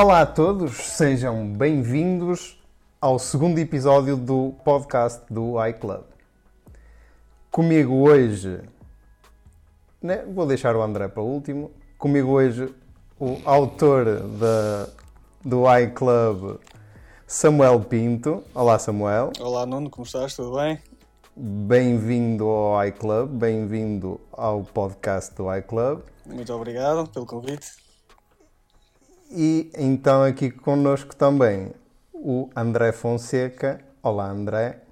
Olá a todos, sejam bem-vindos ao segundo episódio do podcast do iClub. Comigo hoje, né, vou deixar o André para o último. Comigo hoje o autor da, do iClub, Samuel Pinto. Olá, Samuel. Olá, Nuno, como estás? Tudo bem? Bem-vindo ao iClub, bem-vindo ao podcast do iClub. Muito obrigado pelo convite. E então aqui connosco também o André Fonseca. Olá, André.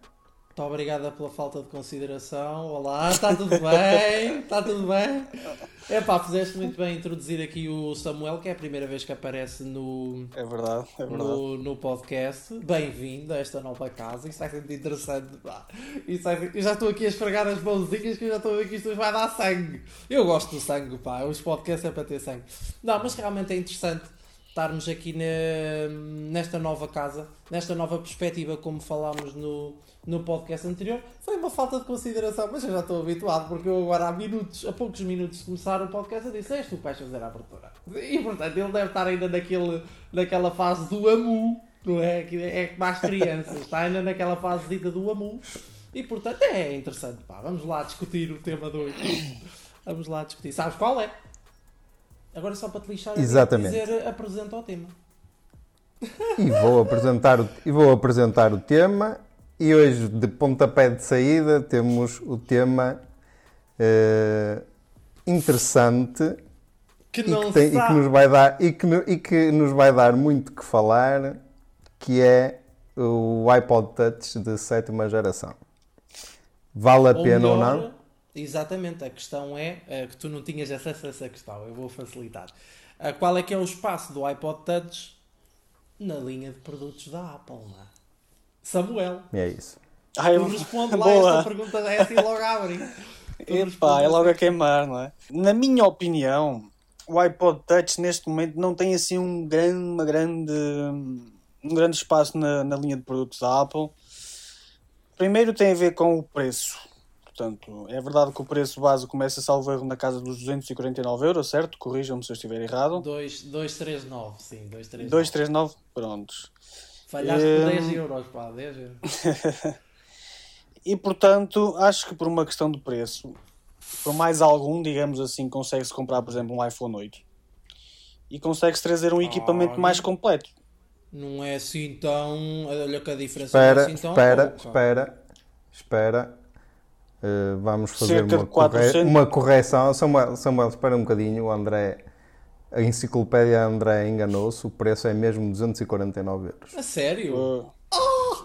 Muito obrigada pela falta de consideração. Olá, está tudo bem? Está tudo bem? É pá, fizeste muito bem introduzir aqui o Samuel, que é a primeira vez que aparece no, É verdade, é verdade. no, no podcast. Bem-vindo a esta nova casa. Isto vai ser muito interessante. pá. Isto ser- Eu já estou aqui a esfregar as mãozinhas que eu já estou a ver que isto vai dar sangue. Eu gosto do sangue, pá. Os podcasts é para ter sangue. Não, mas realmente é interessante estarmos aqui nesta nova casa, nesta nova perspectiva, como falámos no, no podcast anterior. Foi uma falta de consideração, mas eu já estou habituado, porque eu agora há minutos, a poucos minutos de começar o podcast, eu disse: És tu que vais fazer a abertura. E portanto, ele deve estar ainda naquele, naquela fase do amu, não é? Que é que mais crianças, está ainda naquela fase do amu. E portanto, é interessante, pá. Vamos lá discutir o tema hoje. Vamos lá discutir. Sabes qual é? Agora só para te lixar, Exatamente. dizer apresenta o tema. E vou apresentar o, e vou apresentar o tema. E hoje, de pontapé de saída, temos o tema eh, interessante Que e que, tem- e que nos vai dar e que, e que nos vai dar muito que falar, que é o iPod Touch de sétima geração. Vale a Ou pena ou melhor, não? Exatamente, a questão é eh, que tu não tinhas acesso a essa questão, eu vou facilitar. Ah, qual é que é o espaço do iPod Touch na linha de produtos da Apple? Não é? Samuel, É isso. Ah, eu... tu responde lá Boa. esta pergunta, é assim logo a abrir. Tu Epá, é logo a queimar, não é? Na minha opinião, o iPod Touch neste momento não tem assim um grande, uma grande, um grande espaço na, na linha de produtos da Apple. Primeiro tem a ver com o preço. Portanto, é verdade que o preço base começa a salvo erro na casa dos 249 euros, certo? Corrijam-me se eu estiver errado. 2, 239, sim, 239. 239, prontos. Falhaste Eh, por 10 euros, pá, 10 euros. E portanto, acho que por uma questão de preço, por mais algum, digamos assim, consegue-se comprar, por exemplo, um iPhone 8 e consegue-se trazer um equipamento mais completo. Não é assim tão. Olha que a diferença Espera, não é assim tão espera, pouca. espera, espera. Uh, vamos fazer uma, de 400. corre- uma correção. Samuel, Samuel, espera um bocadinho. O André, a enciclopédia André enganou-se. O preço é mesmo 249 euros. A sério? Uh,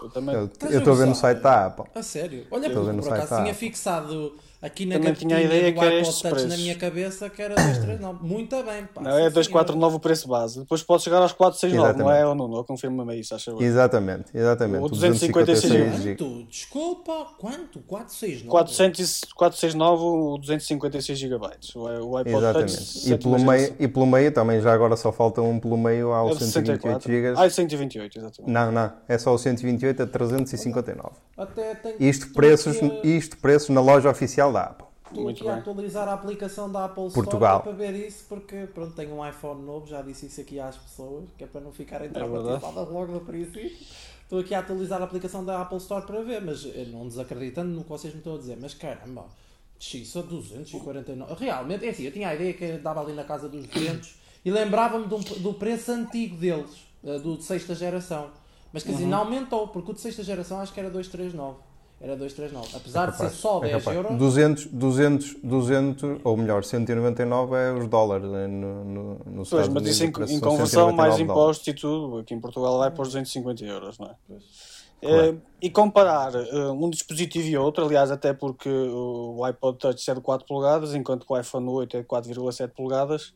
eu também, Eu eu estou a ver no site da Apple. A sério? Olha, Estou por, por o site acaso tinha Apple. fixado aqui na Também tinha a ideia do que era estes Touch na preços. minha cabeça que era 239. Muito bem, pá. não, é sim, 249 o preço base. Depois pode chegar aos 469, não é? Ou não? Não, confirma-me isso, acho eu. Exatamente, exatamente. O 256 senhor. GB. Quanto? Desculpa, quanto? 469? 400, 469 o 256 GB. O, o iPod Exatamente. Touch. E pelo, meio, e pelo meio também, já agora só falta um pelo meio ao É de 128 64. GB. Ah, é 128, exatamente. Não, não, é só o 128 a 359. Até Isto preços, isto preços na loja oficial da Apple. Estou Muito aqui a bem. atualizar a aplicação da Apple Store Portugal. é para ver isso, porque pronto, tenho um iPhone novo, já disse isso aqui às pessoas, que é para não ficarem traumatizadas logo no princípio. Estou aqui a atualizar a aplicação da Apple Store para ver, mas não desacreditando no que vocês me estão a dizer, mas caramba, X a 249. Realmente, é assim, eu tinha a ideia que dava ali na casa dos 200 e lembrava-me um- do preço antigo deles, eh, do de sexta geração. Mas quer dizer, Uhum. não aumentou, porque o de sexta geração acho que era 239. Era 239. Apesar de ser Capaz, só é 10 capaz. euros. 200, 200, 200, ou melhor, 199 é os dólares né, no, no, nos Pois, Estados mas Unidos. isso em, em são conversão, 199 mais impostos e tudo, aqui em Portugal vai para os 250 euros, não é? Claro. Eh, e comparar eh, um dispositivo e outro, aliás, até porque o iPod Touch é de 4 polegadas, enquanto que o iPhone 8 é de 4,7 polegadas,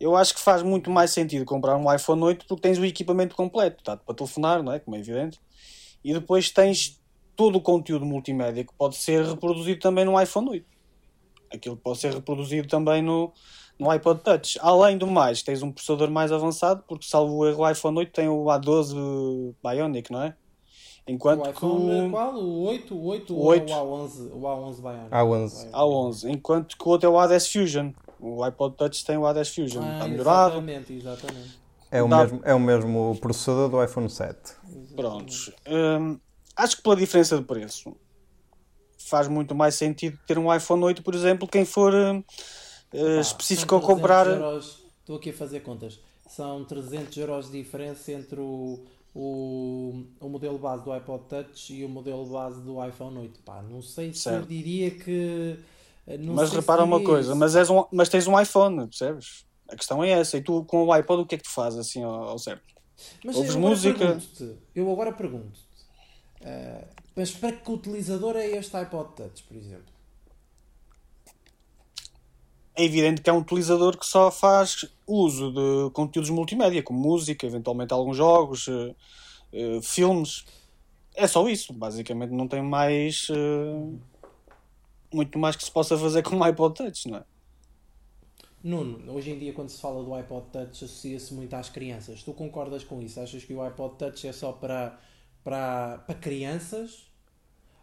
eu acho que faz muito mais sentido comprar um iPhone 8 porque tens o equipamento completo, tá, para telefonar, não é? Como é evidente, e depois tens todo o conteúdo multimédia que pode ser reproduzido também no iPhone 8. Aquilo pode ser reproduzido também no, no iPod Touch. Além do mais, tens um processador mais avançado, porque salvo o erro, o iPhone 8 tem o A12 Bionic, não é? Enquanto o que iPhone o qual? O 8? O 8 O ou 8. o A11? O A11 Bionic? A11. A11, enquanto que o outro é o A10 Fusion. O iPod Touch tem o A10 Fusion, Ah, está melhorado. Exatamente, exatamente. É o, Dá- mesmo, é o mesmo processador do iPhone 7. Prontos. Hum, acho que pela diferença de preço faz muito mais sentido ter um iPhone 8, por exemplo, quem for eh, Pá, específico a são 300 comprar. euros. Estou aqui a fazer contas. São 300 euros de diferença entre o, o, o modelo base do iPod Touch e o modelo base do iPhone 8. Pá, não sei se eu Certo. diria que. não Mas repara uma coisa, isso. mas, és um, mas tens um iPhone, percebes? A questão é essa. E tu com o iPod o que é que tu fazes assim ao, ao certo? Mas ouves eu música? Eu agora pergunto-te. Eh, mas para que utilizador é este iPod Touch, por exemplo? É evidente que é um utilizador que só faz uso de conteúdos multimédia, como música, eventualmente alguns jogos, eh, eh, filmes. É só isso. Basicamente não tem mais. muito mais que se possa fazer com um iPod Touch, não é? Nuno, hoje em dia quando se fala do iPod Touch associa-se muito às crianças. Tu concordas com isso? Achas que o iPod Touch é só para, para, para crianças?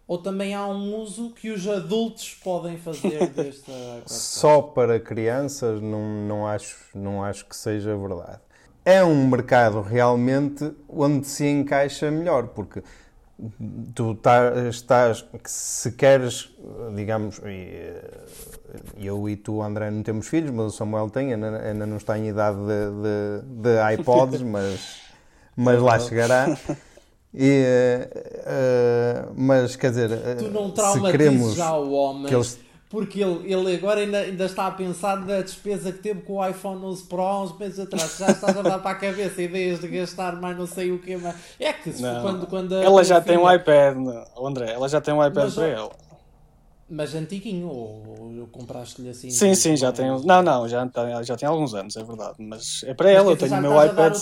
Ou também há um uso que os adultos podem fazer Touch? Só para crianças, não, não, acho, não acho que seja verdade. É um mercado realmente onde se encaixa melhor, porque tu tá- estás, se queres, digamos, eh, eu e tu, André, não temos filhos, mas o Samuel tem, ainda, ainda não está em idade de, de, de iPods, mas, mas lá chegará. E, eh, mas quer dizer, eh, Tu não se traumatizes queremos já o homem, que eles porque ele, ele agora ainda, ainda está a pensar na despesa que teve com o iPhone 11 Pro há uns meses atrás. Já estás a dar para a cabeça ideias de gastar mais não sei o que. Mas... É que Não. quando, quando a Ela já tem um filha- iPad, não. André, ela já tem um iPad Mas, para ela. Mas antiguinho, ou, ou compraste-lhe assim? Sim, sim, já tem. um- Não, não, já tem, já tem alguns anos, é verdade. Mas é para Mas ela, eu tenho o meu iPad.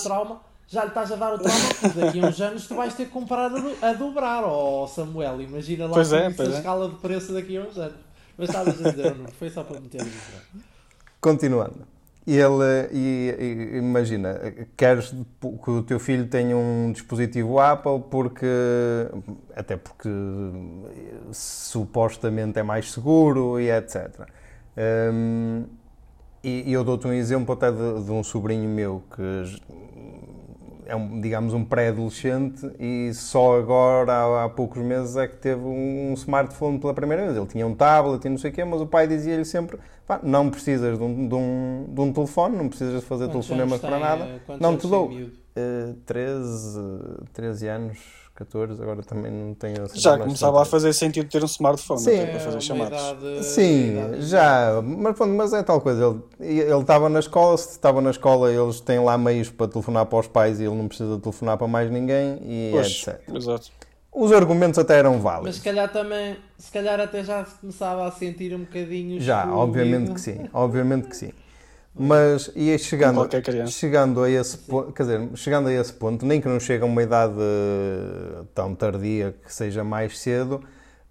Já lhe estás a dar o trauma, daqui a uns anos tu vais ter que comprar a, do- a dobrar, ó Samuel. Imagina lá Pois é, a é. escala de preço daqui a uns anos. Mas estavas a dizer, não, foi só para meter. Continuando. Ele, e, e- imagina, queres que o teu filho tenha um dispositivo Apple porque, até porque supostamente é mais seguro e etc. Hum, e, e eu dou-te um exemplo até de, de um sobrinho meu que é, um, digamos, um pré-adolescente e só agora, há, há poucos meses, é que teve um smartphone pela primeira vez. Ele tinha um tablet e não sei o quê, mas o pai dizia-lhe sempre: "Pá, não precisas de um, de, um, de um telefone, não precisas de fazer Quantos telefonemas para nada, não te dou. Eh, 13, 13 anos, 14, agora também não tenho a certeza, Já mas começava a fazer sentido ter um smartphone Sim. para fazer É chamadas. idade- Sim, idade- já, mas, pronto, mas é tal coisa. Ele ele estava na escola, se estava na escola, eles têm lá meios para telefonar para os pais e ele não precisa telefonar para mais ninguém e Pois, etc. exato. Os argumentos até eram Mas válidos. se calhar também, se calhar até já se começava a sentir um bocadinho Já, excluído. obviamente que sim, obviamente que sim. Mas e chegando, chegando a esse ponto, quer dizer, chegando a esse ponto, nem que não chegue a uma idade eh, tão tardia que seja mais cedo,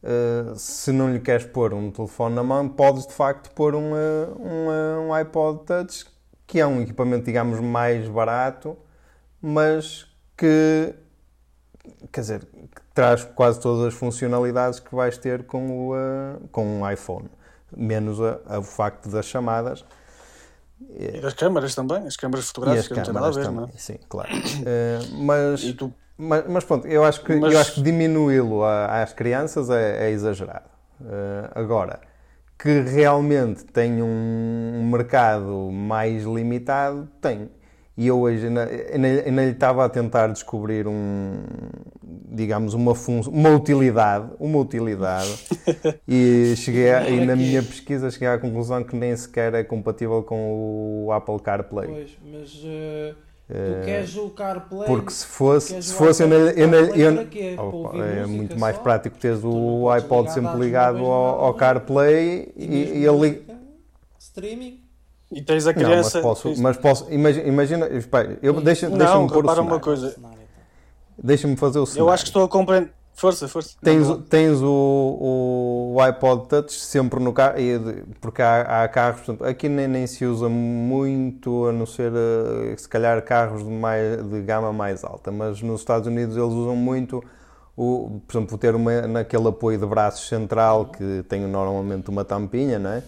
eh, se não lhe queres pôr um telefone na mão, podes de facto pôr um, eh, um, um iPod Touch, que é um equipamento, digamos, mais barato, mas que, quer dizer, que traz quase todas as funcionalidades que vais ter com, o, com um iPhone, menos a- a- o facto das chamadas. E das câmaras também, as câmaras E as fotográficas não tem nada a câmaras ver, não é? sim, claro. Eh, mas, tu, mas, mas pronto, eu acho que, Mas- eu acho que diminuí-lo às crianças é, é exagerado. Eh, agora, que realmente tem um mercado mais limitado, tem. E eu hoje ainda, lhe estava a tentar descobrir um, digamos, uma, fun uma utilidade, uma utilidade, e cheguei a, e na minha pesquisa cheguei à conclusão que nem sequer é compatível com o Apple CarPlay. Pois, mas eh, Eh, tu queres o CarPlay? Porque se fosse, se fosse eu, eu, eu, ouvir é muito mais só? prático teres o iPod sempre ligado ao, ao. CarPlay E e, ele Streaming? E tens a Não, mas criança. posso, mas posso imagina, imagina espera, eu, deixa, Não, deixa-me pôr o uma coisa. Deixa-me fazer o cenário. Eu acho que estou a compreender. Força, força. Tens, Não, tens o, o iPod Touch sempre no carro, e de- porque há, há carros, aqui nem, nem se usa muito, a não ser eh, se calhar carros de, mais, de gama mais alta, mas nos Estados Unidos eles usam muito, o, por exemplo, ter uma, naquele apoio de braços central que tem normalmente uma tampinha, não é?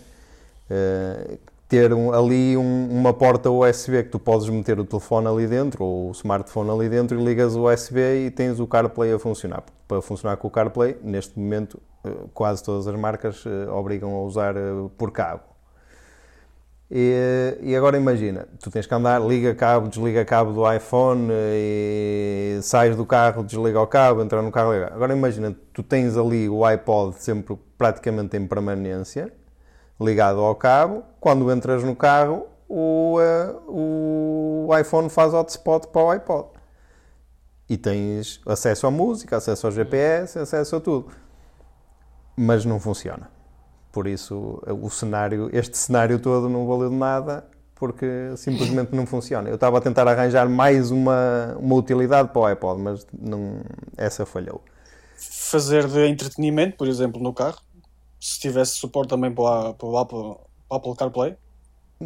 Ter um- ali um- uma porta USB que tu podes meter o telefone ali dentro ou o smartphone ali dentro e ligas o USB e tens o CarPlay a funcionar. Para funcionar com o CarPlay, neste momento, eh, quase todas as marcas eh, obrigam a usar eh, por cabo. E, e agora imagina, tu tens que andar, liga cabo, desliga cabo do iPhone e sais do carro, desliga o cabo, entra no carro, liga. Agora imagina, tu tens ali o iPod sempre praticamente em permanência, ligado ao cabo, quando entras no carro, o, eh, o iPhone faz hotspot para o iPod. E tens acesso à música, acesso ao GPS, acesso a tudo. Mas não funciona. Por isso, o cenário, este cenário todo não valeu de nada porque simplesmente não funciona. Eu estava a tentar arranjar mais uma, uma utilidade para o iPod, mas não, essa falhou. Fazer de entretenimento, por exemplo, no carro, se tivesse suporte também para para para o Apple CarPlay.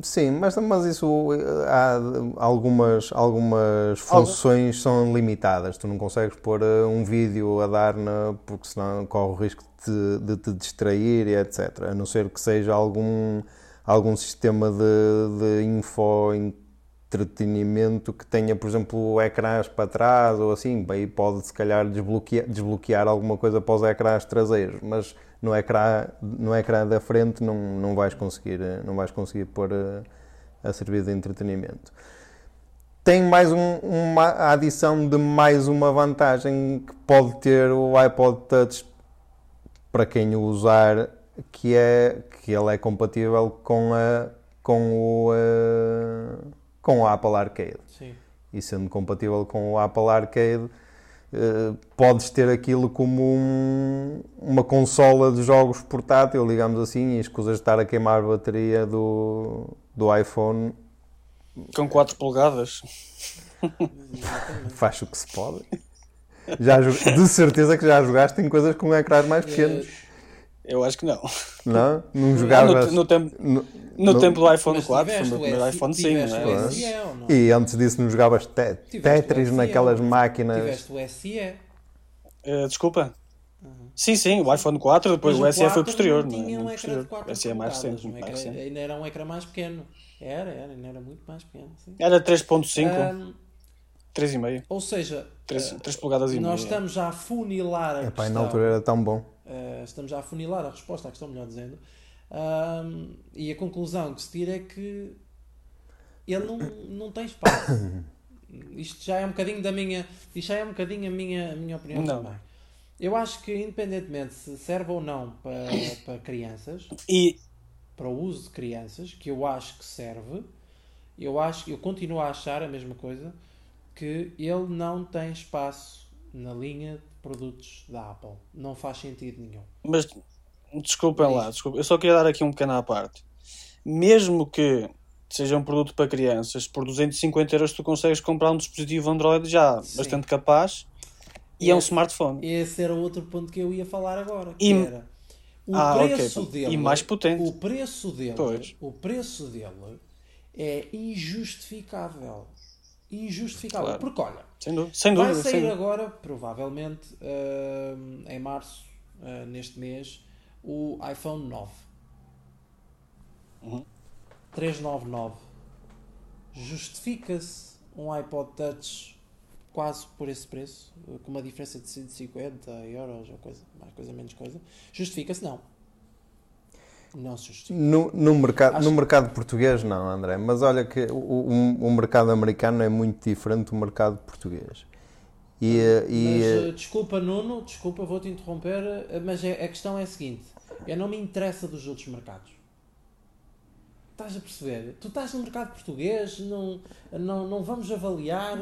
Sim, mas, mas isso eh, há algumas, algumas funções são limitadas. Tu não consegues pôr eh, um vídeo a dar na, porque senão corre o risco de, te- de te distrair e etc. A não ser que seja algum, algum sistema de, de info entretenimento que tenha, por exemplo, ecrãs para trás ou assim, aí pode se calhar desbloquear, desbloquear alguma coisa para os ecrãs traseiros, mas no ecrã, no ecrã da frente não, não vais conseguir, não vais conseguir pôr eh, a servir de entretenimento. Tem mais um- uma adição de mais uma vantagem que pode ter o iPod Touch para quem o usar, que é que ele é compatível com a com o eh, com o Apple Arcade Sim. e sendo compatível com o Apple Arcade, eh, podes ter aquilo como um- uma consola de jogos portátil, digamos assim, e escusas de estar a queimar a bateria do, do iPhone, Com 4 polegadas. Faz o que se pode. Já, de certeza que já jogaste em coisas com ecrãs mais pequenos, Eu acho que não. não? Não No, jogavas... no tempo, no- no no- tempo do iPhone Mas 4, foi o meu o primeiro iPhone 5, tiveste não o é? SE ou não? E antes disso não jogavas te- Tetris o SE, naquelas máquinas... Tiveste o SE. Eh, desculpa. Sim, sim, o iPhone 4, depois Mas o SE foi 4 posterior. não é? tinha um Muito ecrã de posterior. 4 O SE é mais recente. um ecrã-. Ainda era um ecrã mais pequeno. Era, era, ainda era muito mais pequeno. Sim. Era 3.5, Ahm, 3,5. ou seja, 3, ah, 3 polegadas e nós meia. estamos já a funilar a Epá, e questão. na altura era tão bom. Uh, estamos já a funilar a resposta à questão, melhor dizendo. Um, e a conclusão que se tira é que ele não, não tem espaço. Isto já é um bocadinho da minha. Isto já é um bocadinho a minha, a minha opinião Não. também. Eu acho que independentemente se serve ou não para, para crianças, E para o uso de crianças, que eu acho que serve, eu acho, eu continuo a achar a mesma coisa, que ele não tem espaço na linha de produtos da Apple. Não faz sentido nenhum. Mas desculpem lá, desculpa. eu só queria dar aqui um pequeno à parte. Mesmo que seja um produto para crianças, por 250 euros tu consegues comprar um dispositivo Android já Sim. bastante capaz e é um smartphone. Esse era outro ponto que eu ia falar agora. Que E- era o Ah, preço pronto. dele. E mais potente. O preço dele. Pois. O preço dele é injustificável. Injustificável. Claro. Porque olha, Sem dúvida. Sem vai dúvida, sem sair dúvida. agora, provavelmente, hum, em março, ah, neste mês, o iPhone 9. Uhum. 399. Justifica-se um iPod Touch quase por esse preço, com uma diferença de 150 euros ou coisa, mais coisa, menos coisa. Justifica-se? Não. Não se justifica. No, no, mercado, Acho- no mercado português não, André, mas olha que o, o, o mercado americano é muito diferente do mercado português. E, eh, e, Mas, eh, eh, desculpa, Nuno, desculpa, vou-te interromper, mas é- a questão é a seguinte: eu não me interessa dos outros mercados. Estás a perceber? Tu estás no mercado português, não, não, não vamos avaliar.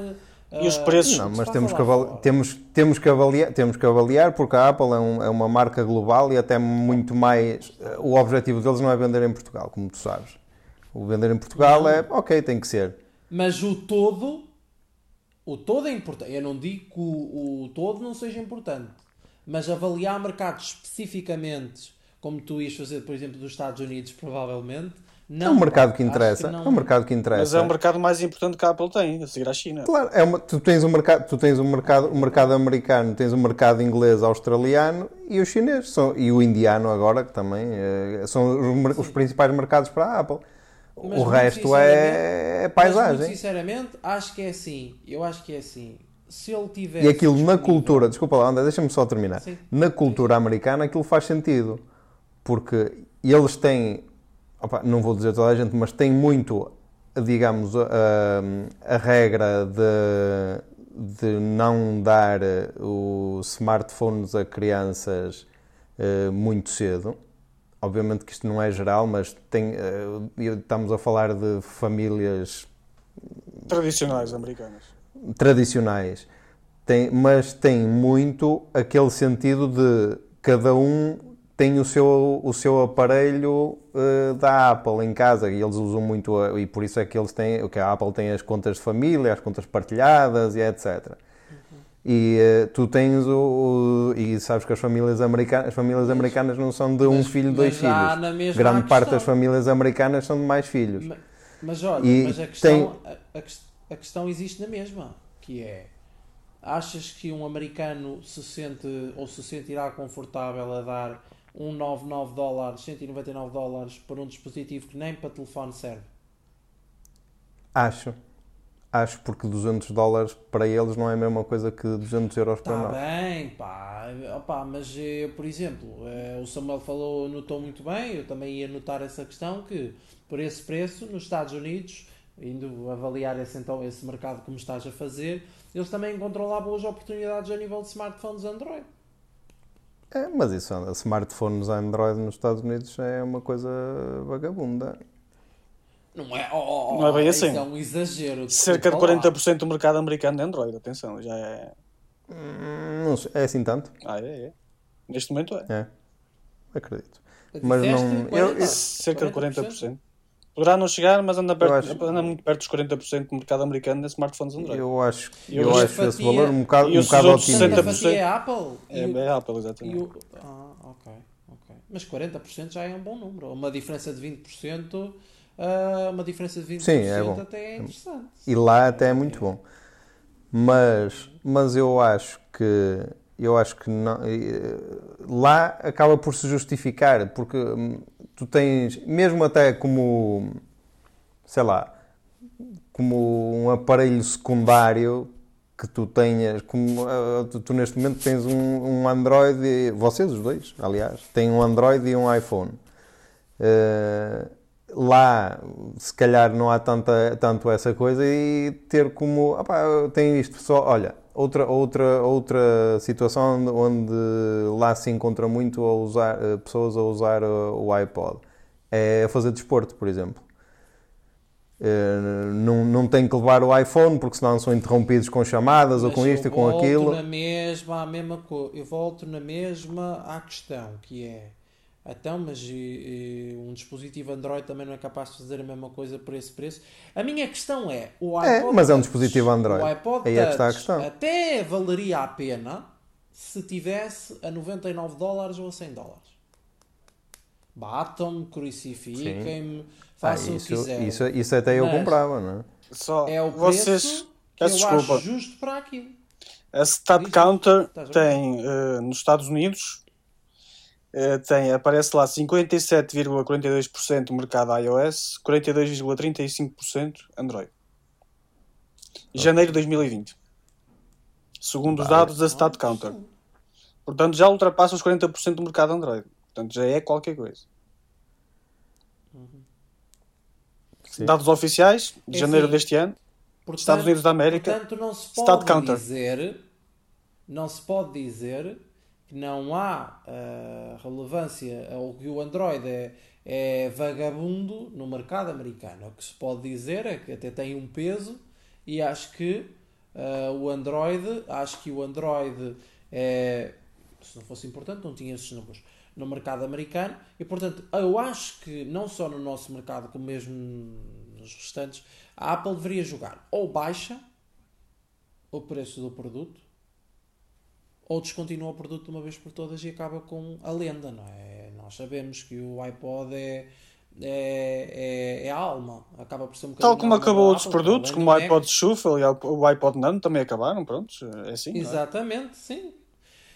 E os preços? não, mas temos que, avali- fora. temos, temos, que avaliar, temos que avaliar porque a Apple é, um- é uma marca global e até muito mais. eh, O objetivo deles não é vender em Portugal, como tu sabes. O vender em Portugal Não. é ok, tem que ser. Mas o todo, o todo é importante. Eu não digo que o, o todo não seja importante, mas avaliar mercados especificamente, como tu ias fazer, por exemplo, dos Estados Unidos, provavelmente, não. é um mercado que interessa. não- É um mercado que interessa. Mas é o mercado mais importante que a Apple tem, a seguir à China. Claro, é uma- tu tens o mercado, tu tens o mercado, o mercado americano, tens o mercado inglês, australiano e o chinês são, e o indiano agora que também eh, são os, os principais mercados para a Apple. Mas o resto é, Mas, paisagem. muito sinceramente, acho que é assim. Eu acho que é assim. Se ele tivesse. E aquilo na cultura, desculpa lá, André, deixa-me só terminar. Sim. Na cultura americana aquilo faz sentido. Porque eles têm, opa, não vou dizer toda a gente, mas têm muito, digamos, a, a regra de, de não dar os smartphones a crianças eh, muito cedo. Obviamente que isto não é geral, mas tem, eh, estamos a falar de famílias Tradicionais americanas. tradicionais, tem, mas tem muito aquele sentido de cada um tem o seu, o seu aparelho eh, da Apple em casa e eles usam muito, a- e por isso é que eles têm, que a Apple tem as contas de família, as contas partilhadas e etc. E eh, tu tens o, o- E sabes que as famílias americanas, as famílias americanas não são de um Mas- filho, mas dois filhos. na mesma Grande parte das famílias americanas são de mais filhos. Ma- Mas olha, E mas a questão, tem- a, a questão existe na mesma, que é achas que um americano se sente ou se sentirá confortável a dar um 99 dólares, 199 dólares por um dispositivo que nem para telefone serve? Acho. Acho porque 200 dólares para eles não é a mesma coisa que 200 euros para Está nós. bem, pá, Opa, mas eh, por exemplo, eh, o Samuel falou, notou muito bem, eu também ia notar essa questão que por esse preço, nos Estados Unidos, indo avaliar esse, então, esse mercado como estás a fazer, eles também encontram lá boas oportunidades a nível de smartphones Android. É, mas isso, smartphones Android nos Estados Unidos é uma coisa vagabunda. Não é, oh, oh, Não é bem isso assim. é um exagero. Cerca de desculpa lá. 40% do mercado americano é Android, atenção, já é. Hum, Não sei, é assim tanto? Ah, é, é. Neste momento é. É. Acredito. Mas não- 40? eu- eu- Cerca de 40%. Poderá não chegar, mas anda, perto, acho- anda muito perto dos 40% do mercado americano de smartphones Android. Eu acho, Eu eu acho esse valor um bocado, e um os bocado outros otimista. 60%. Portanto, a fatia é Apple. É, e o- é Apple, e exatamente. o- ah, ok, ok. Mas 40% já é um bom número. Uma diferença de 20%, ah, uma diferença de 20% Sim, é bom. até é interessante. E lá até é muito bom. Mas, mas eu acho que eu acho que não, lá acaba por se justificar, porque hum, tu tens, mesmo até como, sei lá, como um aparelho secundário que tu tenhas, como eh, tu, tu neste momento tens um, um Android, e- vocês os dois, aliás, têm um Android e um iPhone. Eh, lá, se calhar, não há tanta, tanto essa coisa e ter como. opá, tenho isto só. Olha, outra, outra, outra situação onde, lá se encontra muito a usar, eh, pessoas a usar o, o iPod é a fazer desporto, por exemplo. Eh, não, não tem que levar o iPhone porque senão são interrompidos com chamadas ou Mas com isto e eu com volto aquilo. na mesma, a mesma co- Eu volto na mesma à questão, que é. Então, mas e- e um dispositivo Android também não é capaz de fazer a mesma coisa por esse preço? A minha questão é, o É, iPod mas é um dispositivo Android. O iPod Aí é que está a questão. até valeria a pena se tivesse a 99 dólares ou a 100 dólares. Batam-me, crucifiquem-me, Ah, façam o que quiserem. isso, isso até eu Mas- comprava, não é? Só É o preço vocês. que eu Peço desculpa. acho justo para aquilo. A Stat Diz, Counter estás a ver? tem eh, nos Estados Unidos tem, aparece lá 57,42% do mercado iOS, 42,35% Android. Janeiro de 2020. Segundo os dados da Stat Counter. Portanto, já ultrapassa os 40% do mercado Android. Portanto, já é qualquer coisa. Sim. Dados oficiais de É janeiro assim, deste ano, Portanto, Estados Unidos da América. Portanto, não se Stat pode Counter. dizer, não se pode dizer que não há ah, relevância ou que o Android é, é vagabundo no mercado americano. O que se pode dizer é que até tem um peso e acho que ah, o Android, acho que o Android é, se não fosse importante, não tinha esses números no mercado americano e portanto eu acho que não só no nosso mercado como mesmo nos restantes a Apple deveria jogar ou baixa o preço do produto ou descontinua o produto de uma vez por todas e acaba com a lenda, não é? Nós sabemos que o iPod é, é, é, é a alma, acaba por ser um Tal como acabou outros Apple, produtos, além como o iPod Shuffle e o iPod Nano também acabaram, pronto, é assim. é? Exatamente, sim.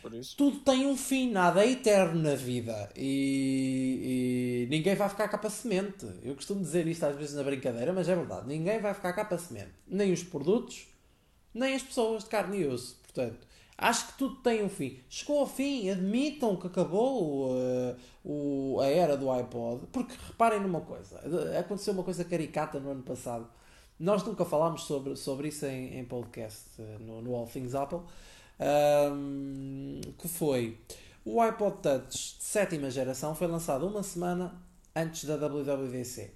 Por isso. Tudo tem um fim, nada é eterno na vida. E, e ninguém vai ficar cá para semente. Eu costumo dizer isto às vezes na brincadeira, mas é verdade. Ninguém vai ficar cá para semente. Nem os produtos, nem as pessoas de carne e osso. Portanto, acho que tudo tem um fim. Chegou ao fim, admitam que acabou uh, o, a era do iPod. Porque reparem numa coisa: aconteceu uma coisa caricata no ano passado. Nós nunca falámos sobre, sobre isso em, em podcast uh, no, no All Things Apple. Um, que foi o iPod Touch de sétima geração foi lançado uma semana antes da WWDC.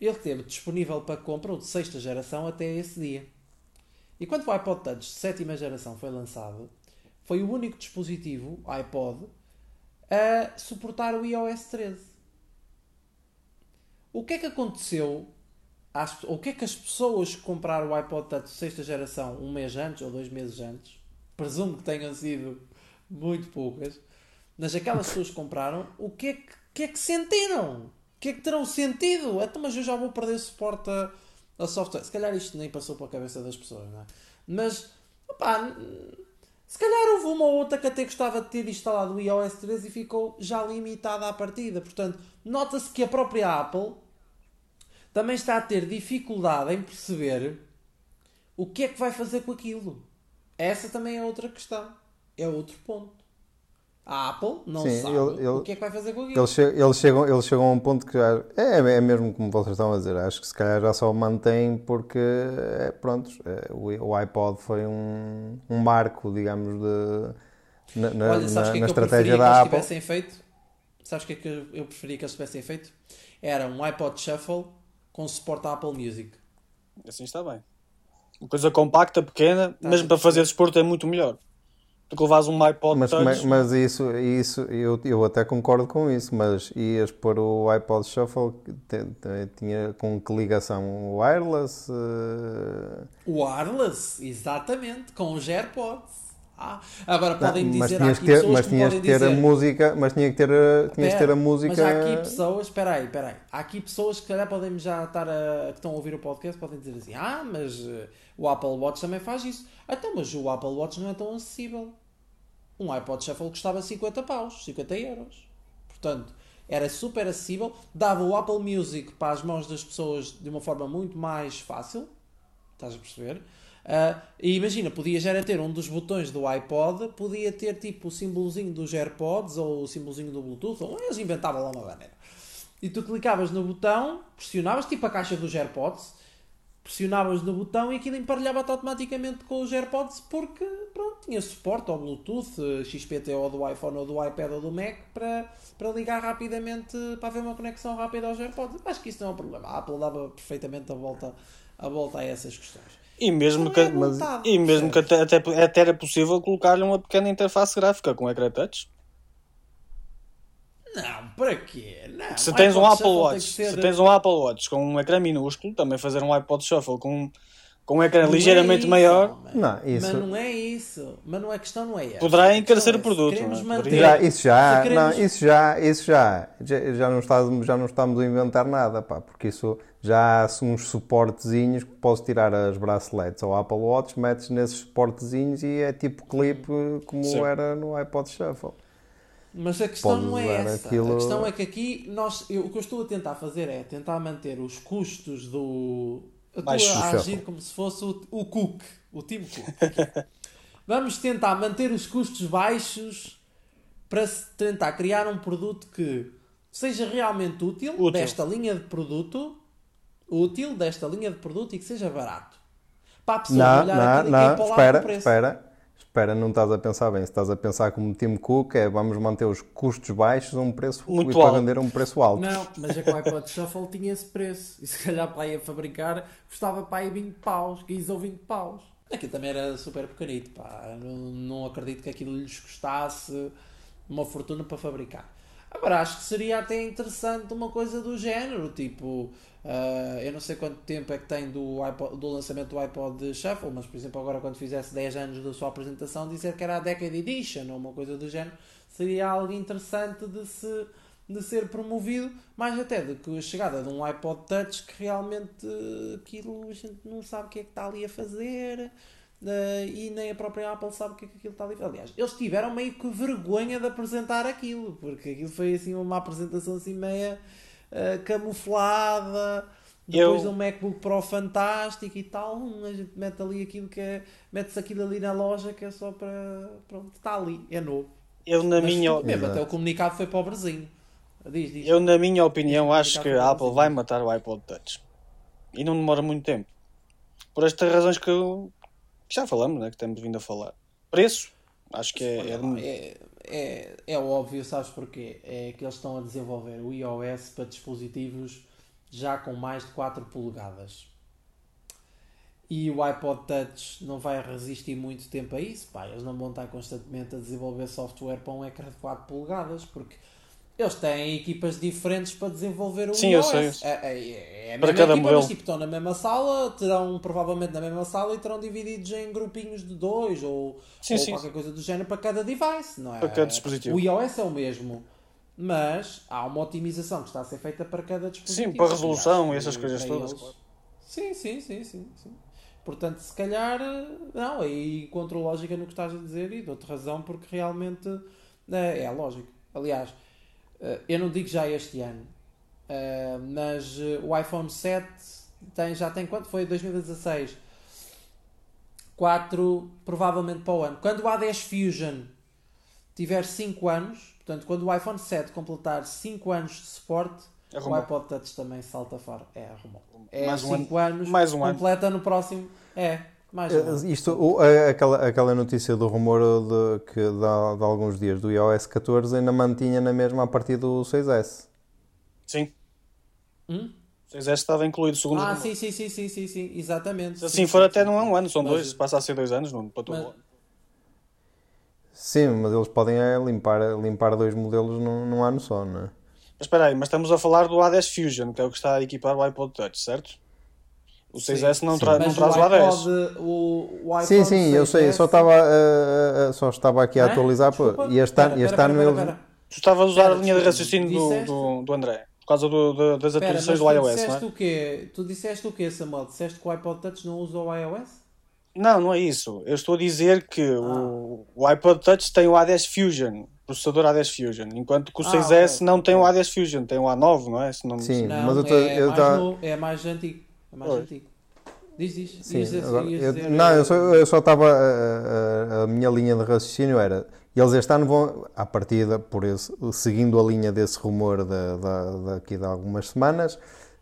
Ele teve disponível para compra o de sexta geração até esse dia. E quando o iPod Touch de sétima geração foi lançado, foi o único dispositivo iPod a suportar o iOS 13. O que é que aconteceu? Às, o que é que as pessoas que compraram o iPod Touch de sexta geração um mês antes ou dois meses antes, presumo que tenham sido muito poucas, mas aquelas pessoas que compraram, o que é que, que, é que sentiram? O que é que terão sentido? Então, mas eu já vou perder suporte a, a software. Se calhar isto nem passou pela cabeça das pessoas, não é? Mas, opá, se calhar houve uma ou outra que até gostava de ter instalado o iOS 13 e ficou já limitada à partida. Portanto, nota-se que a própria Apple também está a ter dificuldade em perceber o que é que vai fazer com aquilo. Essa também é outra questão. É outro ponto. A Apple não Sim, sabe ele- ele- o que é que vai fazer com aquilo. Eles, eles, chegam, eles chegam a um ponto que já, é, é mesmo como vocês estão a dizer. Acho que se calhar já só o mantém porque, é, pronto, é, o, o iPod foi um, um marco, digamos, de, na, na, Olha, sabes o que é na que eu estratégia preferia que da eles Apple. tivessem feito? Sabes o que é que eu- eu preferia que eles tivessem feito? Era um iPod Shuffle com suporte à Apple Music. Assim está bem. Uma coisa compacta, pequena, Tá mesmo para fazer desporto é muito melhor. Do que levares um iPod Mas, Touch. mas, mas isso, isso eu, eu até concordo com isso, mas ias pôr o iPod Shuffle, te- te- tinha com que ligação wireless? eh, Wireless, exatamente, com os AirPods. Ah, agora podem mas dizer, há tinhas aqui ter, pessoas mas que tinhas ter a dizer... música, mas tinha que ter a, tinhas que ter a música. Mas há aqui pessoas, espera aí, espera aí. Há aqui pessoas que se calhar podem já estar a, que estão a ouvir o podcast, podem dizer assim: "Ah, mas eh, o Apple Watch também faz isso". Então, mas o Apple Watch não é tão acessível. Um iPod Shuffle custava 50 paus, 50 euros. Portanto, era super acessível, dava o Apple Music para as mãos das pessoas de uma forma muito mais fácil. Estás a perceber? Ah, e imagina, podia já era ter um dos botões do iPod, podia ter tipo o símbolozinho dos AirPods ou o símbolozinho do Bluetooth, ou eles inventavam lá uma maneira. E tu clicavas no botão, pressionavas, tipo a caixa dos AirPods, pressionavas no botão e aquilo emparelhava-te automaticamente com os AirPods porque pronto, tinha suporte ao Bluetooth, eh, XPTO do iPhone ou do iPad ou do Mac para, para ligar rapidamente para haver uma conexão rápida aos AirPods. Acho que isso não é um problema. A Apple dava perfeitamente a volta a, volta a essas questões. E mesmo que, é e mesmo que até, até, até era possível colocar-lhe uma pequena interface gráfica com ecrã touch. Não, para quê? Não, Se tens um Apple Watch, ser- se tens um Apple Watch com um ecrã minúsculo, também fazer um iPod Shuffle com, com um ecrã Não é ligeiramente isso, maior. Não, isso- Mas não é isso. Mas não é a questão, não é essa. Poderá encarecer é o se produto, é? manter. Já, isso já, queremos- não, isso já, isso já, já, já não estamos, já não estamos a inventar nada, pá, porque isso já há uns suportezinhos que podes tirar as braceletes ao Apple Watch, metes nesses suportezinhos e é tipo clipe como Sim. era no iPod Shuffle. Mas a questão não é essa. aquilo- A questão é que aqui nós, eu- o que eu estou a tentar fazer é tentar manter os custos do. Estou Baixos. a agir como se fosse o, o Cook, o Tim Cook. Vamos tentar manter os custos baixos para se tentar criar um produto que seja realmente útil, Útil. desta linha de produto, útil desta linha de produto e que seja barato. Para a pessoa Não, olhar não, e não, para o lado do espera, preço. espera, espera, não estás a pensar bem. Se estás a pensar como Tim Cook, é vamos manter os custos baixos a um preço Muito e para alto. vender a um preço alto. Não, mas é que o iPod Shuffle tinha esse preço. E se calhar para ir a fabricar custava para aí 20 paus, 15 ou 20 paus. Aquilo também era super pequenito, pá. Não, não acredito que aquilo lhes custasse uma fortuna para fabricar. Agora, acho que seria até interessante uma coisa do género, tipo, ah, eu não sei quanto tempo é que tem do, iPod- do lançamento do iPod Shuffle, mas por exemplo, agora quando fizesse 10 anos da sua apresentação, dizer que era a Decade Edition ou uma coisa do género, seria algo interessante de se de ser promovido, mais até do que a chegada de um iPod Touch que realmente eh, aquilo a gente não sabe o que é que está ali a fazer Uh, e nem a própria Apple sabe o que é que aquilo está ali. Aliás, eles tiveram meio que vergonha de apresentar aquilo, porque aquilo foi assim uma apresentação assim meia uh, camuflada. Depois eu... de um MacBook Pro fantástico e tal, a gente mete ali aquilo que é. Mete-se aquilo ali na loja que é só para. Pronto, está ali, é novo. Eu, na Mas, minha mesmo, até o comunicado foi pobrezinho. Diz, diz. Eu, na minha opinião, acho que a Apple vai matar o iPod Touch. E não demora muito tempo. Por estas razões que, eu, que já falamos, né? que temos vindo a falar. Preço, acho que é, é, é, é, óbvio, sabes porquê? É que eles estão a desenvolver o iOS para dispositivos já com mais de 4 polegadas. E o iPod Touch não vai resistir muito tempo a isso. Pá, eles não vão estar constantemente a desenvolver software para um ecrã de 4 polegadas, porque eles têm equipas diferentes para desenvolver o Sim, iOS. eu sei. É, é, é a para mesma cada equipa, modelo. mas tipo, estão na mesma sala, terão provavelmente na mesma sala e terão divididos em grupinhos de dois ou, sim, ou sim. qualquer coisa do género para cada device, não é? Para cada dispositivo. O iOS é o mesmo. Mas há uma otimização que está a ser feita para cada dispositivo. Sim, para a resolução e e essas coisas todas. Eles... Sim, sim, sim, sim, sim. Portanto, se calhar, não, aí encontro lógica no que estás a dizer e dou-te razão porque realmente é, é lógico. Aliás, eu não digo já este ano, mas o iPhone 7 tem, já tem quanto? Foi 2016. 4 provavelmente para o ano. Quando o A10 Fusion tiver 5 anos, portanto, quando o iPhone 7 completar 5 anos de suporte, Arrumou. o iPod Touch também salta fora. É, arrumou. É Mais um 5 anos, mais um ano. completa no próximo. É, mais ano. Isto, o- a- aquela, aquela notícia do rumor de, que de, de alguns dias do iOS 14 ainda mantinha na mesma a partir do 6S. Sim. Hum? 6S estava incluído, segundo Ah, rumor. sim, sim, sim, sim, sim, sim, exatamente. Se assim Sim, for sim, até sim, não é um ano, são Mas- dois. Passa a ser dois anos, não, para todo Mas- Sim, mas eles podem é limpar, limpar dois modelos num, num ano só, não é? Mas espera aí, mas estamos a falar do A10 Fusion, que é o que está a equipar o iPod Touch, certo? O 6S não, tra não Mas traz A10. iPod, o, o iPhone Sim, sim, eu sei, 6S só estava, uh, só estava aqui a Hã? atualizar. Desculpa. E este ano, Pera, este pera, ano pera, pera. Tu estavas a usar Espera, a linha de raciocínio do, do, do André, por causa do, do- das atualizações do iOS, não disseste é? o quê? Tu disseste o quê, Samuel? Disseste que o iPod Touch não usa o iOS? Não, não é isso. Eu estou a dizer que Ah. o, o iPod Touch tem o A10 Fusion, processador A10 Fusion, enquanto que o Ah, 6S ok. não tem o A10 Fusion, tem o A9, não é? Se não, Sim. Não, mas eu tô- é, eu mais tá- novo, é mais antigo. É mais Pois. antigo. Diz, diz. Sim, Ias agora, ias eu- dizer- não, eu só, eu só estava. A, a- a minha linha de raciocínio era. Eles este ano vão, à partida, por esse, seguindo a linha desse rumor da, da, daqui de algumas semanas,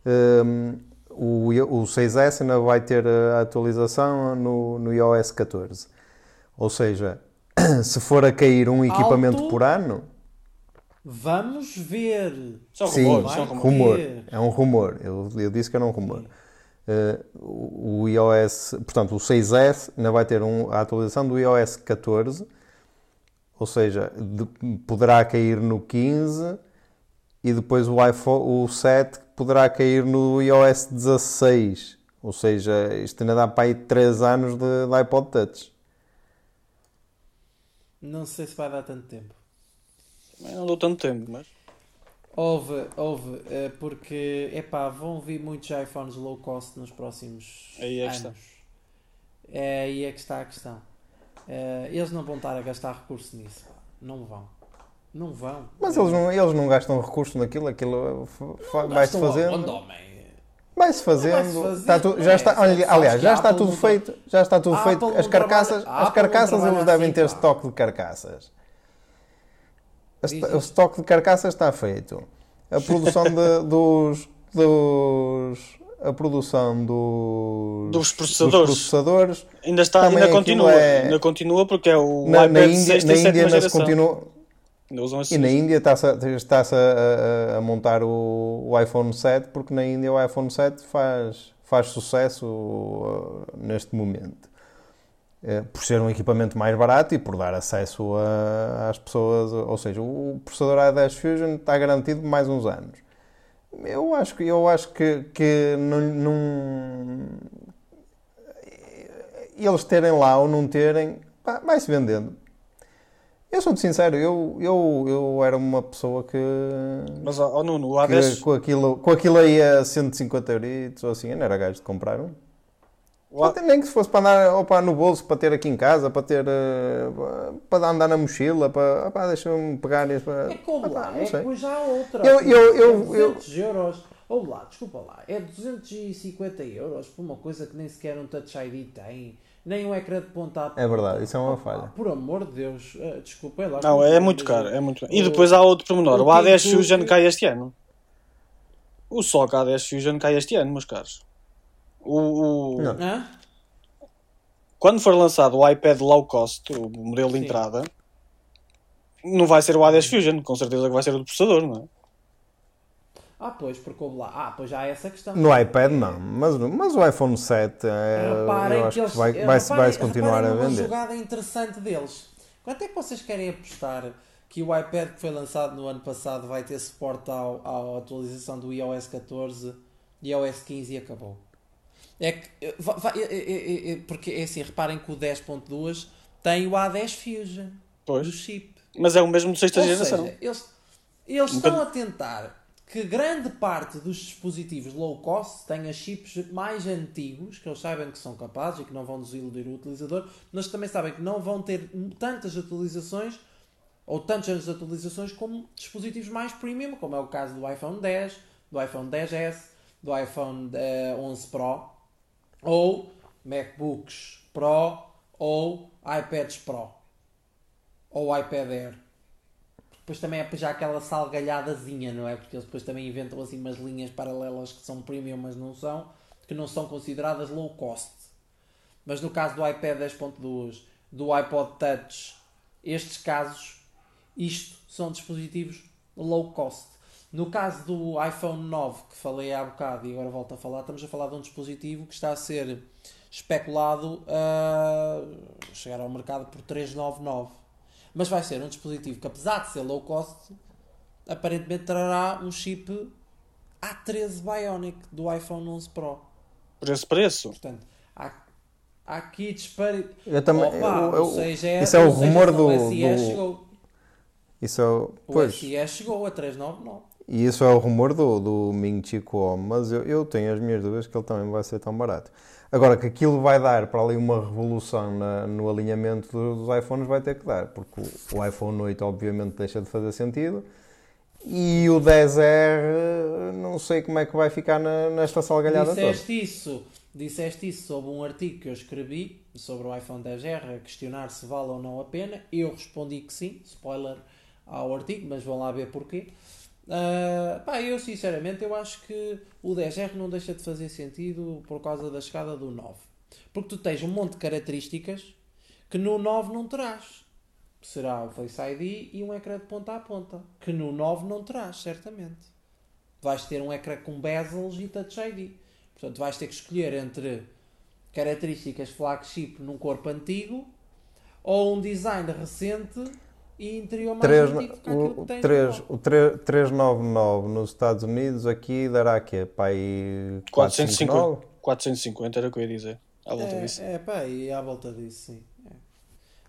hum, o, o 6S ainda vai ter a atualização no, no iOS 14. Ou seja, se for a cair um equipamento Alto. por ano, Vamos ver. São sim, rumores, rumores. rumor. ter. É um rumor. Eu, eu disse que era um rumor. Uh, o o iOS, portanto, o 6S ainda vai ter um- a atualização do iOS 14, ou seja, de- poderá cair no 15 e depois o iPhone, o 7 poderá cair no iOS 16. Ou seja, isto ainda dá para aí 3 anos de, de iPod Touch. Não sei se vai dar tanto tempo. Também Não dou tanto tempo, mas. Houve, houve, eh, porque, epá, vão vir muitos iPhones low cost nos próximos Aí é está. anos. É aí é que está a questão. Eh, eles não vão estar a gastar recurso nisso. Não vão. Não vão. Mas eles não, eles não gastam recursos naquilo, aquilo fa- vai-se fazendo. Vai-se fazendo. Está tu- já é, está, aliás, já está tudo feito. Já está tudo A feito. As carcaças, as não carcaças eles devem assim, ter estoque de carcaças. O estoque de carcaças está feito. A produção de- dos, dos. A produção dos, Dos processadores. processadores. Ainda, está, Também ainda continua. é- Ainda continua porque é o Na, iPad na Índia, 6 na Índia ainda se continua. E na Índia está-se a, está-se a- a- a montar o, o iPhone 7, porque na Índia o iPhone 7 faz, faz sucesso uh, neste momento. Eh, por ser um equipamento mais barato e por dar acesso a- às pessoas, ou seja, o processador A10 Fusion está garantido mais uns anos. Eu acho que, eu acho que, que não, não- eles terem lá ou não terem, pá, vai-se vendendo. Eu sou-te sincero, eu, eu, eu era uma pessoa que, Mas, ó, ó, Nuno, o que A10, com, aquilo, com aquilo aí a 150 euritos ou assim, eu não era gajo de comprar um. Até nem que se fosse para andar ou para no bolso, para ter aqui em casa, para ter. eh, para andar na mochila, para. opá, deixa-me pegar isso. Para, É como opá, lá, não é sei. que depois há outra. Eu- eu- eu- é 200 euros. Ou lá, desculpa lá, é 250 euros por uma coisa que nem sequer um Touch ID tem, nem um ecrã de ponta a ponta. É verdade, isso é uma Opa, falha. Por amor de Deus, eh, desculpa, é lá. Não, é muito caro, é muito caro. E O- depois há outro pormenor. o O A10 Tim Fusion cai este ano. O só A10 Fusion cai este ano, meus caros. O, o- Não. Quando for lançado o iPad low cost, o modelo de Sim. entrada, não vai ser o A10 Fusion, com certeza que vai ser o do processador, não é? Ah, pois, porque houve lá. Ah, pois já há essa questão. No iPad não, mas, mas o iPhone 7 é, Reparem eu que acho que eles- vai, eh, vai, vai-se continuar a vender. jogada interessante deles. Quanto é que vocês querem apostar que o iPad que foi lançado no ano passado vai ter suporte ao, à atualização do iOS 14 e iOS 15 e acabou? É que, eh, eh, porque é assim, reparem que o 10.2 tem o A10 Fusion do Pois. chip. Mas é o mesmo de sexta Ou geração. seja, eles, eles Um estão bocado- a tentar que grande parte dos dispositivos low cost tenha chips mais antigos, que eles sabem que são capazes e que não vão desiludir o utilizador, mas também sabem que não vão ter tantas atualizações ou tantas atualizações como dispositivos mais premium, como é o caso do iPhone 10, do iPhone 10S, do iPhone eh, 11 Pro, ou MacBooks Pro, ou iPads Pro, ou iPad Air. Depois também é já aquela salgalhadazinha, não é? Porque eles depois também inventam assim umas linhas paralelas que são premium, mas não são, que não são consideradas low cost. Mas no caso do iPad 10.2, do iPod Touch, estes casos, isto são dispositivos low cost. No caso do iPhone 9, que falei há bocado e agora volto a falar, estamos a falar de um dispositivo que está a ser especulado a chegar ao mercado por 399. Mas vai ser um dispositivo que, apesar de ser low cost, aparentemente trará um chip A13 Bionic do iPhone 11 Pro. Por esse preço. Portanto, há, há aqui dispare... Eu também, Opa, eu- eu- o 6S isso é o o 6S rumor do, O SE do- chegou. isso é o, O pois, SE chegou a 399. E isso é o rumor do, do Ming Chi Kuo, mas eu, eu tenho as minhas dúvidas que ele também vai ser tão barato. Agora, que aquilo vai dar para ali uma revolução na- no alinhamento do- dos iPhones, vai ter que dar, porque o, iPhone 8 obviamente deixa de fazer sentido, e o 10R não sei como é que vai ficar na- nesta salgalhada toda. Disseste isso, disseste isso sobre um artigo que eu escrevi sobre o iPhone 10R a questionar se vale ou não a pena. Eu respondi que sim, spoiler ao artigo, mas vão lá ver porquê. Ah, pá, eu sinceramente eu acho que o 10R não deixa de fazer sentido por causa da chegada do 9. Porque tu tens um monte de características que no 9 não terás. Será o Face ID e um ecrã de ponta a ponta. Que no 9 não terás, certamente. Vais ter um ecrã com bezels e Touch ID. Portanto, vais ter que escolher entre características flagship num corpo antigo ou um design recente e interior mais Três- antigo que aquilo que o, tens três- no o tre- 399 nos Estados Unidos aqui dará quê? Para aí 450. 459? 450 era o que eu ia dizer. À volta disso. É, é pá, e à volta disso, sim. É.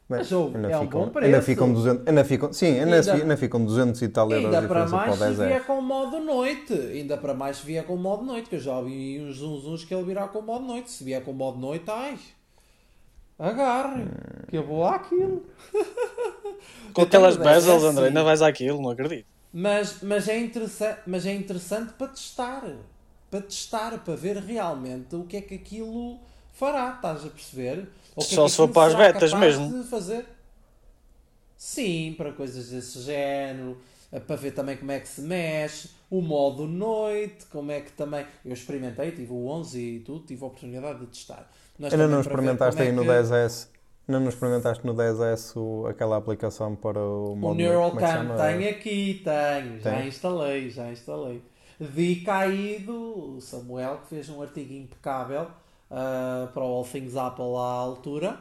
Mas, ainda é um ficam, bom preço. Ainda ficam 200, ainda ficam, sim, ainda, Ainda- ainda ficam 200 e tal euros Ainda para mais para o se 10 vier com modo noite. Ainda para mais se vier com modo noite, que eu já vi uns zunzuns que ele virá com modo noite. Se vier com modo noite, ai. Agarre, que eu vou àquilo. Com aquelas é bezels, assim. André, ainda vais àquilo, não acredito. Mas, mas, é interessante, mas é interessante para testar. Para testar, para ver realmente o que é que aquilo fará, estás a perceber? Ou é Só que se for para as betas mesmo. Fazer. Sim, para coisas desse género, eh, para ver também como é que se mexe, o modo noite, como é que também. Eu experimentei, tive o 11 e tudo, tive a oportunidade de testar. Mas Ainda não experimentaste é aí no que- 10S? Ainda não experimentaste no 10S o- aquela aplicação para o O modo Neural como é tenho aqui, tenho, já Tem? instalei, já instalei. Vi caído o Samuel que fez um artigo impecável ah, para o All Things Apple à altura.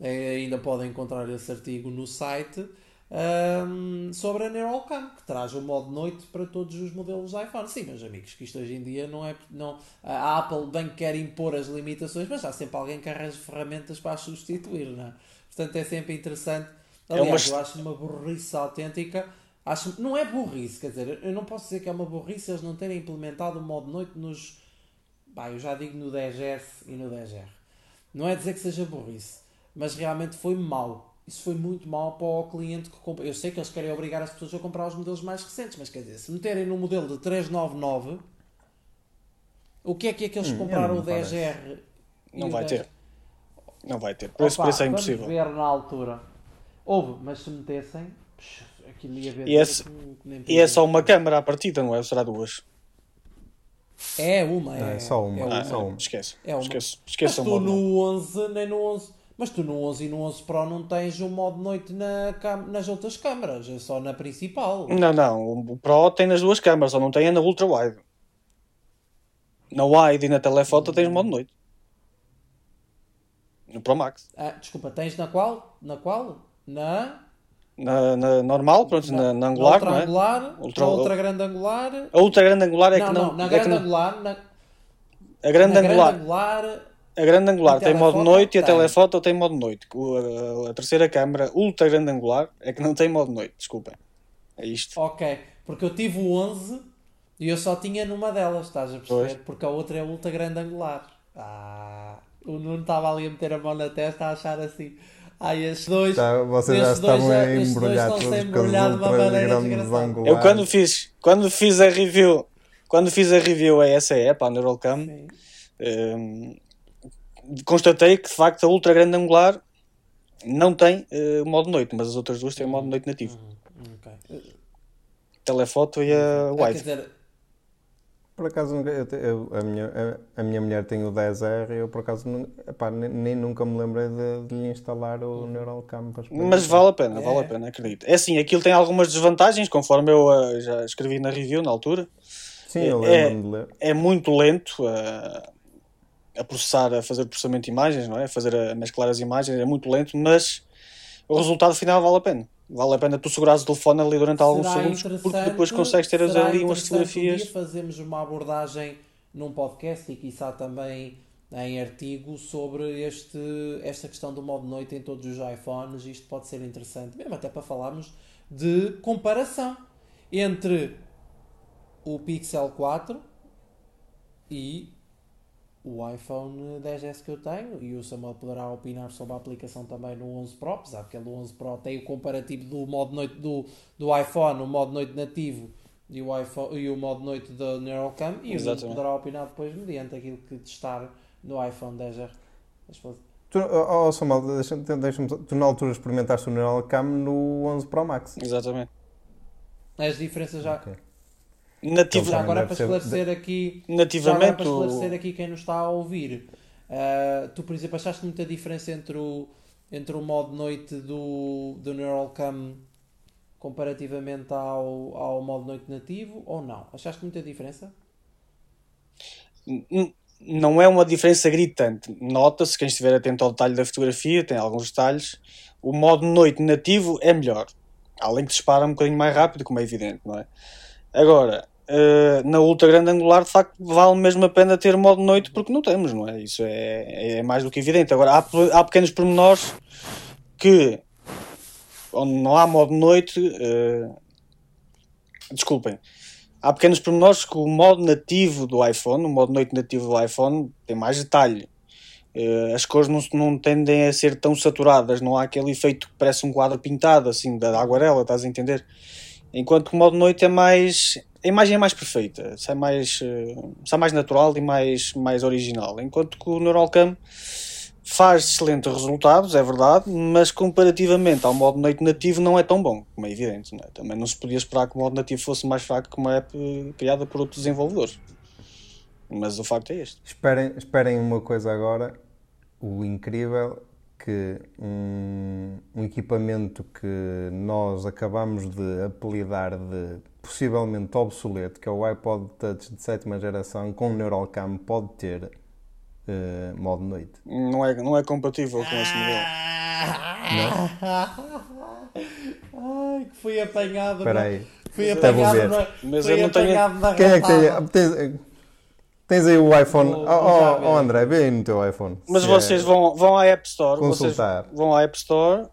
Eh, ainda podem encontrar esse artigo no site ahm, sobre a Neural Cam, que traz o modo noite para todos os modelos de iPhone. Sim, meus amigos, que isto hoje em dia não é. Não, a Apple bem que quer impor as limitações, mas há sempre alguém que arranja ferramentas para as substituir, não é? Portanto, é sempre interessante. É Aliás, est- eu acho uma burrice autêntica. Acho, não é burrice, quer dizer, eu não posso dizer que é uma burrice eles não terem implementado o modo noite nos. Bah, eu já digo no 10S e no 10R. Não é dizer que seja burrice, mas realmente foi mau. Isso foi muito mau para o cliente que compra. Eu sei que eles querem obrigar as pessoas a comprar os modelos mais recentes, mas quer dizer, se meterem no modelo de 399, o que é que é que eles Hum, compraram não o me parece. 10R? e Não o vai 10? ter. Não vai ter. Por esse Opa, preço é vamos impossível. ver na altura. Houve, mas se metessem, aquilo ia ver. E esse- E é só uma câmara à partida, não é? Ou será duas? É uma, é, É só uma, é Ah, uma. só uma. Esquece. É uma. Esquece. Mas Esquece o tu no 11, nem no 11. Mas tu no 11 e no 11 Pro não tens o modo noite na nas outras câmaras, é só na principal. Não, não. O Pro tem nas duas câmaras, só não tem é na ultra wide. Na wide e na telefoto tens modo noite. No Pro Max. Ah, desculpa, tens na qual? Na qual? Na, Na, na normal, pronto, na, na angular, ultra não é? angular, Ultra- na ultra grande angular. A ultra grande angular é não, que não, não. na é grande angular, na, a grande na angular. grande angular, A grande angular tem modo noite e a tem. telefoto tem modo noite. O- a, a terceira câmara, ultra grande angular, é que não tem modo noite, desculpem. É isto. ok, porque eu tive o 11 e eu só tinha numa delas, estás a perceber? Pois. Porque a outra é ultra grande angular. Ah, o Nuno estava ali a meter a mão na testa a achar assim. Ai, estes dois. Já, vocês já estes dois estavam a dois embrulhar todos a com embrulhar as de uma ultra maneira desgraçada. Eu quando fiz, quando fiz a review, quando fiz a review a essa app, a Neuralcam, Sim. Hum, constatei que de facto a ultra grande angular não tem eh, modo noite, mas as outras duas têm modo noite nativo. Ok. Telefoto e a Ah, wide. dizer, Por acaso, eu eu- a, minha, a, a minha mulher tem o 10R e eu, por acaso, nu- epá, nem, nem nunca me lembrei de, de lhe instalar o Neuralcam para experimentar. Mas vale a pena, É. vale a pena, acredito. É assim, aquilo tem algumas desvantagens, conforme eu eh, já escrevi na review na altura. Sim, eu é- lembro-me de ler. é muito lento a, a processar, a fazer processamento de imagens, não é? A fazer a mesclar as imagens é muito lento, mas o resultado final vale a pena. Vale a pena tu segurares o telefone ali durante alguns será segundos, porque depois consegues ter ali umas fotografias. Um dia fazemos uma abordagem num podcast e quiçá também em artigo sobre este, esta questão do modo noite em todos os iPhones. Isto pode ser interessante, mesmo até para falarmos de comparação entre o Pixel 4 e o iPhone 10S que eu tenho e o Samuel poderá opinar sobre a aplicação também no 11 Pro, apesar que o 11 Pro tem o comparativo do modo noite do, do iPhone, o modo noite nativo e o, iPhone, e o modo noite da Neuralcam e o poderá opinar depois mediante aquilo que testar no iPhone 10R. Mas pode- Tu, oh, Samuel, deixa-me, deixa-me só- tu na altura experimentaste o Neuralcam no 11 Pro Max. Exatamente. As diferenças já. Ok. Nativa- Já Também agora para esclarecer aqui Já agora nativamente, para esclarecer aqui quem nos está a ouvir, ah, tu, por exemplo, achaste muita diferença entre o, entre o modo noite do, do Neuralcam comparativamente ao, ao modo noite nativo ou não? Achaste muita diferença? não é uma diferença gritante. Nota-se, quem estiver atento ao detalhe da fotografia, tem alguns detalhes. O modo noite nativo é melhor. Além que dispara um bocadinho mais rápido, como é evidente, não é? Agora, eh, na ultra grande angular, de facto, vale mesmo a pena ter modo noite porque não temos, não é? Isso é, é mais do que evidente. Agora, há, há pequenos pormenores que, onde não há modo noite, eh, desculpem, há pequenos pormenores que o modo nativo do iPhone, o modo noite nativo do iPhone, tem mais detalhe. Eh, as cores não, não tendem a ser tão saturadas, não há aquele efeito que parece um quadro pintado, assim, da aguarela, estás a entender? Enquanto que o modo noite é mais. A imagem é mais perfeita, sai mais, eh, sai mais natural e mais, mais original. Enquanto que o Neuralcam faz excelentes resultados, é verdade, mas comparativamente ao modo nativo não é tão bom, como é evidente. Não é? Também não se podia esperar que o modo nativo fosse mais fraco que uma app eh, criada por outros desenvolvedores. Mas o facto é este. Esperem, esperem uma coisa agora, o incrível que um, um equipamento que nós acabamos de apelidar de possivelmente obsoleto, que é o iPod Touch de sétima geração com Neuralcam, pode ter eh, modo noite. Não é, não é compatível com esse modelo. Ai, que fui apanhado. Espera na- aí. Fui apanhado. ver. na- Mas fui eu não tenho- apanhado na Quem é que tem? Tens, tens aí o iPhone. Vou- Oh, oh, oh, André, vê aí no teu iPhone. Mas vocês é- vão, vão à App Store, vocês Consultar. vão à App Store,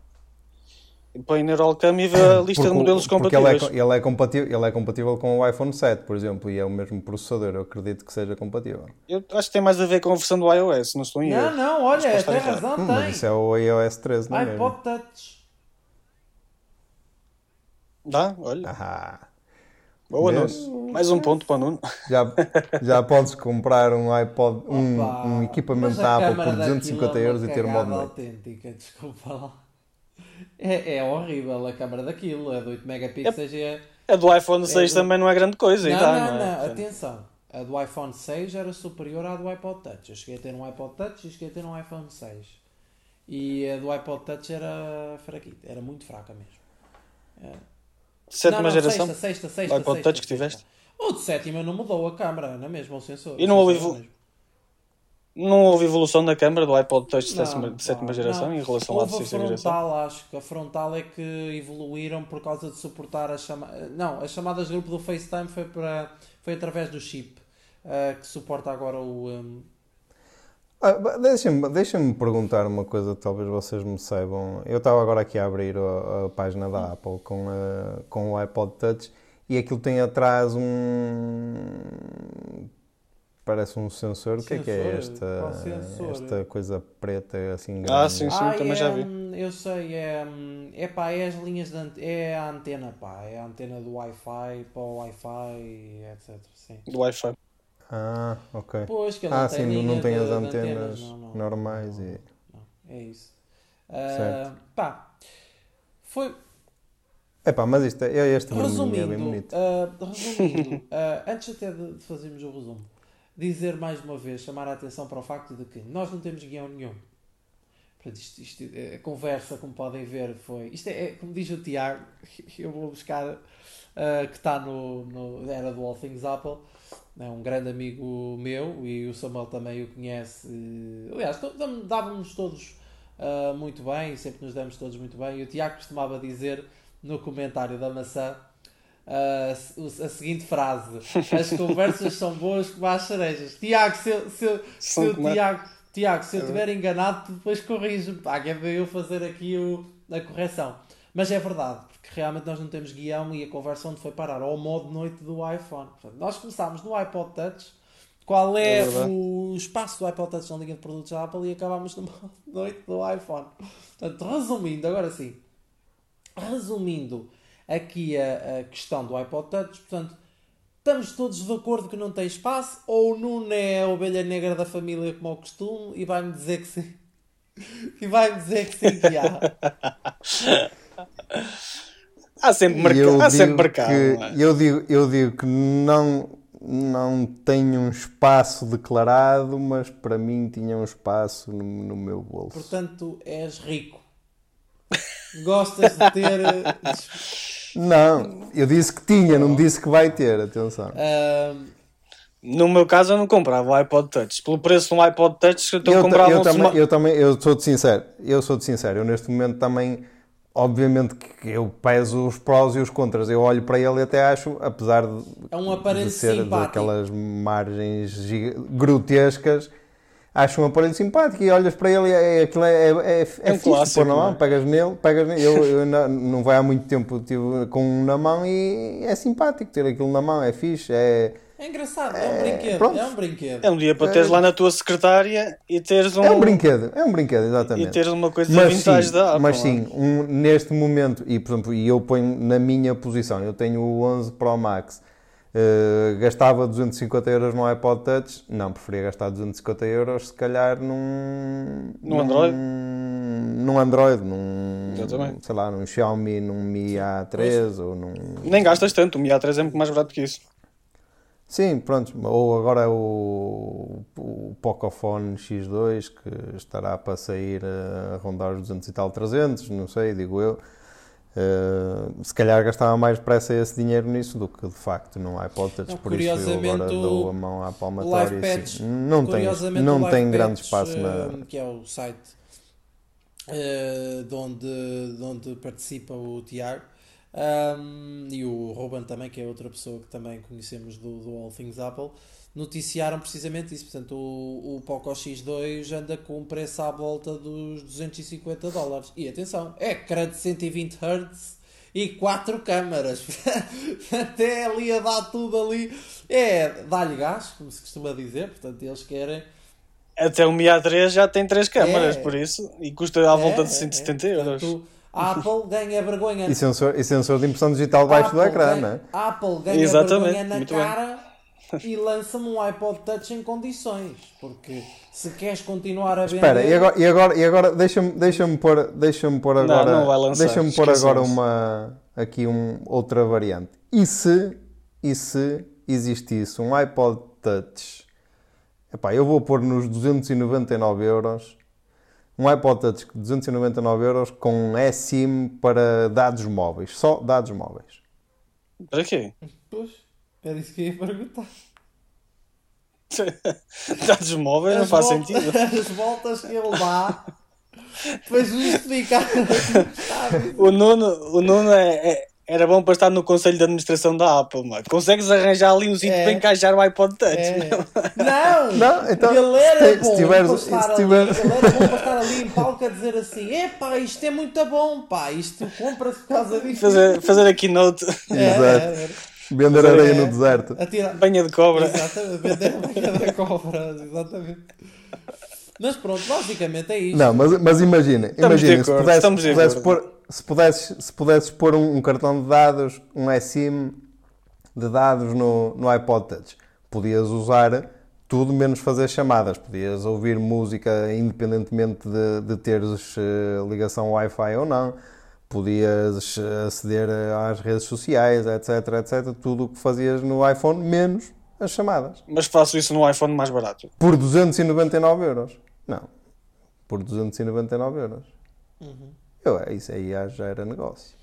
põe na Rollcam e vê a lista Porque de modelos porque ele é, compatíveis. ele, é compatível, ele é compatível com o iPhone 7, por exemplo, e é o mesmo processador, eu acredito que seja compatível. Eu acho que tem mais a ver com a versão do iOS, não estou em Não, erro. não, olha, Mas posso tem estar razão, Hum, mas tem. isso é o iOS 13, não é mesmo? iPod Touch. Dá? Olha. Ah, Boa, Vês? Nuno. Mais um ponto para o Nuno. já, já podes comprar um iPod, um, Opa, um equipamento mas da Apple por 250 daquilo é euros e ter modo cagada noite. autêntica, desculpa lá. É, é horrível a câmara daquilo, é de 8 megapixels e é... A do iPhone 6 do- também não é grande coisa, Não, e dá, não, não, não, é? Atenção. A do iPhone 6 era superior à do iPod Touch. Eu cheguei a ter um iPod Touch e cheguei a ter um iPhone 6. E a do iPod Touch era fraquita, era muito fraca mesmo. Sétima não, não, geração. Sexta, sexta, sexta, O iPod sexta, Touch que tiveste? O de sétima não mudou a câmara, não é mesmo? O sensor. E o não houve sensor é o evo- mesmo. Não houve evolução da câmara do iPod Touch de Não, sétima, de sétima geração não. em relação à de Houve a sexta geração? frontal, acho que a frontal é que evoluíram por causa de suportar a chamada. Não, as chamadas de grupo do FaceTime foi, para... foi através do chip eh, que suporta agora o. um, Ah, Deixem-me deixem perguntar uma coisa que talvez vocês me saibam. Eu estava agora aqui a abrir a, a página da Apple com, a- com o iPod Touch e aquilo tem atrás um. Parece um sensor. O que é que é esta, sensor? esta coisa preta assim grande? Ah, sim, sim, Ah, também é, já vi. hum, Eu sei, é, hum, é pá, é as linhas de é a antena, pá, é a antena do Wi-Fi para o Wi-Fi, etc. Sim. Do Wi-Fi. Ah, ok. Pois que Ah, não tem sim, não- tem de- as de antenas não, não, normais não, e. não, é isso. Ah, Certo. pá, foi Epá, mas isto é, este vermelhinho é bem resumindo, bonito. ah, resumindo ah, antes até de, de fazermos o resumo, dizer mais uma vez, chamar a atenção para o facto de que nós não temos guião nenhum. Portanto, isto, isto, a conversa, como podem ver, foi. Isto é, é como diz o Tiago, eu vou buscar ah, que está no, no. Era do All Things Apple, é um grande amigo meu e o Samuel também o conhece. eh, Aliás, dávamos todos ah, muito bem, sempre nos damos todos muito bem. E o Tiago costumava dizer no comentário da maçã. Ah, a seguinte frase: As conversas são boas como as cerejas. Tiago, se, eu- se, eu- se, eu- a- Tiago, Tiago, se eu estiver enganado, tu depois corrige-me. Pá, que é para eu fazer aqui o, a correção. Mas é verdade, porque realmente nós não temos guião e a conversa onde foi parar ao modo noite do iPhone. Portanto, nós começámos no iPod Touch. Qual é, É o espaço do iPod Touch na linha de produtos da Apple e acabámos no modo noite do iPhone. Portanto, resumindo, agora sim, resumindo aqui a, a questão do iPod Touch, portanto, estamos todos de acordo que não tem espaço ou o Nuno é a ovelha negra da família como ao costume e vai-me dizer que sim. E vai-me dizer que sim que há. Há sempre mercado. eu Há sempre digo mercado. que- não é? eu, digo, eu digo que não, não tenho um espaço declarado, mas para mim tinha um espaço no, no meu bolso. Portanto, és rico. Gostas de ter. Não, eu disse que tinha, não disse que vai ter, atenção. ahm, No meu caso, eu não comprava o iPod Touch. Pelo preço de um iPod Touch, Eu, ta- comprava eu um também, eu também, eu sou de sincero, eu sou de sincero, eu neste momento também, obviamente que eu peso os prós e os contras, eu olho para ele e até acho, apesar de, É um de ser simpático. daquelas margens grotescas, acho um aparelho simpático e olhas para ele e é, aquilo é, é, é, é um fixe, clássico, pôr na não mão, é? pegas nele, pegas nele, eu, eu não, não vai há muito tempo tive com um na mão e é simpático ter aquilo na mão, é fixe, é, é engraçado, é um brinquedo. pronto. É um brinquedo. É um dia para teres lá na tua secretária e teres um, é um brinquedo, é um brinquedo, e exatamente. teres uma coisa mas vintage sim, da Apple. mas é? sim um- neste momento, e por exemplo, e eu ponho na minha posição, eu tenho o 11 Pro Max, eh, gastava 250 euros no iPod Touch, não, preferia gastar 250 euros se calhar num... Num Android? Num Android, num... Exatamente. Sei lá, num Xiaomi, num Mi A3 ou num... Nem gastas tanto, o Mi A3 é muito mais barato que isso. Sim, pronto, ou agora o, o Pocophone X2 que estará para sair a rondar os 200 e tal 300, não sei, digo eu. Eh, se calhar gastava mais pressa esse dinheiro nisso do que de facto num iPod Touch, Não, por isso eu agora dou a mão à palmatória e Patch, não tem, não tem grande Patch, espaço na... eh, que é o site eh, de, onde, de onde participa o Tiago um, e o Ruben também, que é outra pessoa que também conhecemos do, do All Things Apple. Noticiaram precisamente isso. Portanto, o, o Poco X2 anda com um preço à volta dos 250 dólares. E atenção, é ecrã de 120 Hz e 4 câmaras. Até ali a dar tudo ali. É, dá-lhe gás, como se costuma dizer. Portanto, eles querem. Até o Mi A3 já tem 3 câmaras, É. por isso, e custa à volta É, de é, 170 é. euros. Portanto, a Apple ganha vergonha. E sensor, e sensor de impressão digital baixo do ecrã, ganha- não é? Apple ganha Exatamente, vergonha na muito bem. E lança-me um iPod Touch em condições. Porque se queres continuar a vender. Espera, e agora, e agora, e agora deixa-me deixa pôr, deixa pôr agora, não vai lançar, deixa-me pôr agora uma, aqui um, outra variante. E se, e se existisse um iPod Touch, epá, eu vou pôr nos 299 euros, um iPod Touch de 299 euros com eSIM para dados móveis, só dados móveis. Para quê? Pois, era isso que eu ia perguntar. Dados móveis não faz sentido. As voltas que ele dá para justificar. O Nuno, o Nuno é, é- era bom para estar no conselho de administração da Apple, mano. Consegues arranjar ali um sítio É. para encaixar o iPod Touch? É. Não! Não, então, ele era bom para estar ali, tiveres- ele era bom para estar ali em palco a dizer assim: epá, isto é muito bom, pá, isto compra-se por causa disto. Fazer, fazer a keynote, É, Exato. Vender areia é. no deserto. A tirar- banha de cobra. Exatamente, vender a banha da cobra, exatamente. Mas pronto, basicamente é isto. Não, mas, mas imagina, imagina se pudesses, de pudesses pôr, se, pudesses, se pudesses pôr um, um cartão de dados, um eSIM de dados no, no iPod Touch, podias usar tudo menos fazer chamadas. Podias ouvir música independentemente de, de teres eh, ligação Wi-Fi ou não. Podias eh, aceder às redes sociais, etc, etc. Tudo o que fazias no iPhone, menos as chamadas. Mas faço isso no iPhone mais barato. Por 299 euros. Não. Por 299 euros. Uhum. Eu, isso aí já- já era negócio.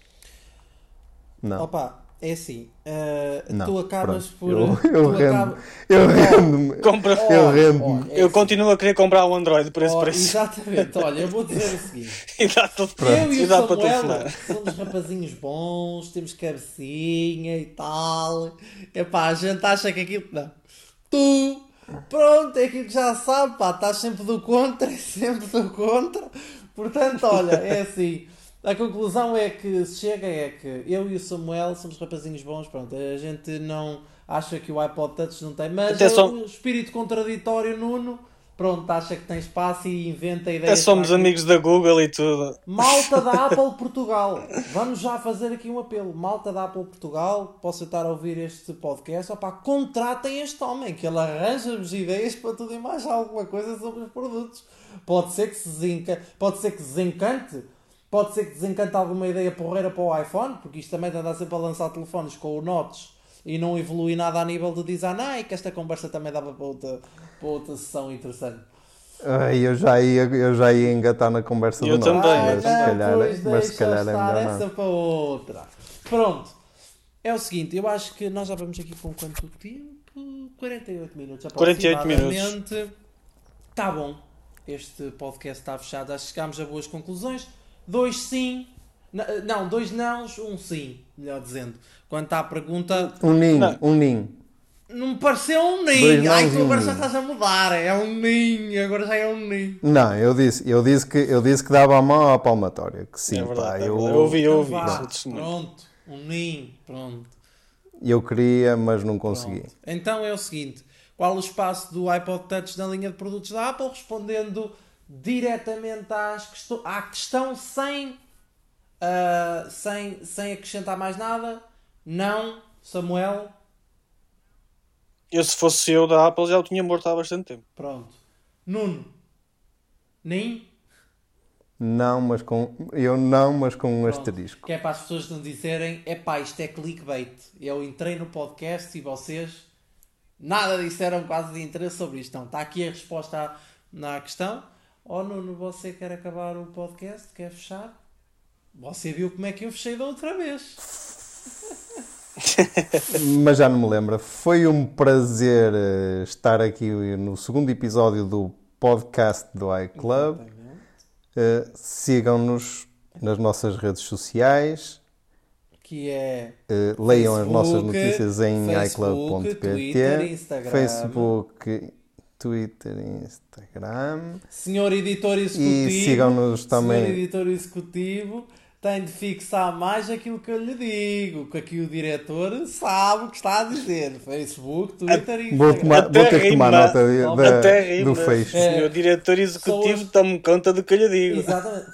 Não. Opa, é assim, eh, não. tu acabas Pronto. por. Eu, eu tu rendo. acaba- Eu rendo-me. Compra. Eu rendo-me. oh, é Eu assim. continuo a querer comprar um Android por esse Oh, preço. Exatamente, olha, eu vou dizer o seguinte. E dá tudo Eu e o Samuel somos rapazinhos bons, temos cabecinha e tal. Epá, a gente acha que aquilo. Não. Tu, pronto, é aquilo que já sabe, pá, estás sempre do contra, é sempre do contra. Portanto, olha, é assim. A conclusão é que se chega é que eu e o Samuel somos rapazinhos bons, pronto, a gente não acha que o iPod Touch não tem, mas Até é só- o espírito contraditório Nuno, pronto, acha que tem espaço e inventa Até ideias. somos para aquilo. amigos da Google e tudo. Malta da Apple Portugal, vamos já fazer aqui um apelo. Malta da Apple Portugal, posso estar a ouvir este podcast, opá, contratem este homem, que ele arranja-vos ideias para tudo e mais alguma coisa sobre os produtos. Pode ser que se desenca... pode ser que desencante, pode ser que desencante alguma ideia porreira para o iPhone, porque isto também anda sempre a lançar telefones com o Notch e não evolui nada a nível de design. Ai, que esta conversa também dava para outra, para outra sessão interessante. Ai, eu, já ia, eu já ia engatar na conversa Eu do Norte, também, mas, eu se também. calhar, pois mas se calhar é melhor essa não. para outra. Pronto. É o seguinte, eu acho que nós já vamos aqui com quanto tempo? 48 minutos 48 minutos. aproximadamente. Tá bom. Este podcast está fechado. Acho que chegámos a boas conclusões. Dois sim. Não, dois nãos, um sim. Melhor dizendo. Quanto à pergunta, Um ninho, Não. um ninho. não me pareceu um ninho. Ai, tu um agora já estás a mudar. É um ninho. Agora já é um ninho. Não, eu disse, eu disse, que, eu disse que dava a mão à palmatória. Que sim, é pá, verdade. é eu, ouvi, eu Então ouvi. testemunho. Pronto. Um ninho. Pronto. eu queria, mas não consegui. Pronto. Então é o seguinte: qual o espaço do iPod Touch na linha de produtos da Apple? Respondendo diretamente às questão, à questão sem, ah, sem, sem acrescentar mais nada. Não, Samuel. Eu, se fosse eu da Apple, já o tinha morto há bastante tempo. Pronto. Nuno. Nem. Não, mas com. Eu não, mas com um Pronto. asterisco. Que é para as pessoas não dizerem: é pá, isto é clickbait. Eu entrei no podcast e vocês nada disseram quase de interesse sobre isto. Não, está aqui a resposta à, na questão. Oh Nuno, você quer acabar o podcast? Quer fechar? Você viu como é que eu fechei da outra vez. Mas já não me lembro. Foi um prazer eh, estar aqui no segundo episódio do podcast do iClub. Uh, Sigam-nos nas nossas redes sociais. que é Uh, leiam as nossas Facebook, notícias em Facebook, iClub.pt. Facebook, Twitter e Instagram. Senhor Editor Executivo. E sigam-nos também. Senhor Editor Executivo tem de fixar mais aquilo que eu lhe digo, que aqui o diretor sabe o que está a dizer. Facebook, Twitter e Vou, Instagram. tomar, vou ter que Até tomar nota de- Até da- Até rima. do Face. É. Senhor diretor executivo, Pessoas- tome conta do que eu lhe digo. Exatamente.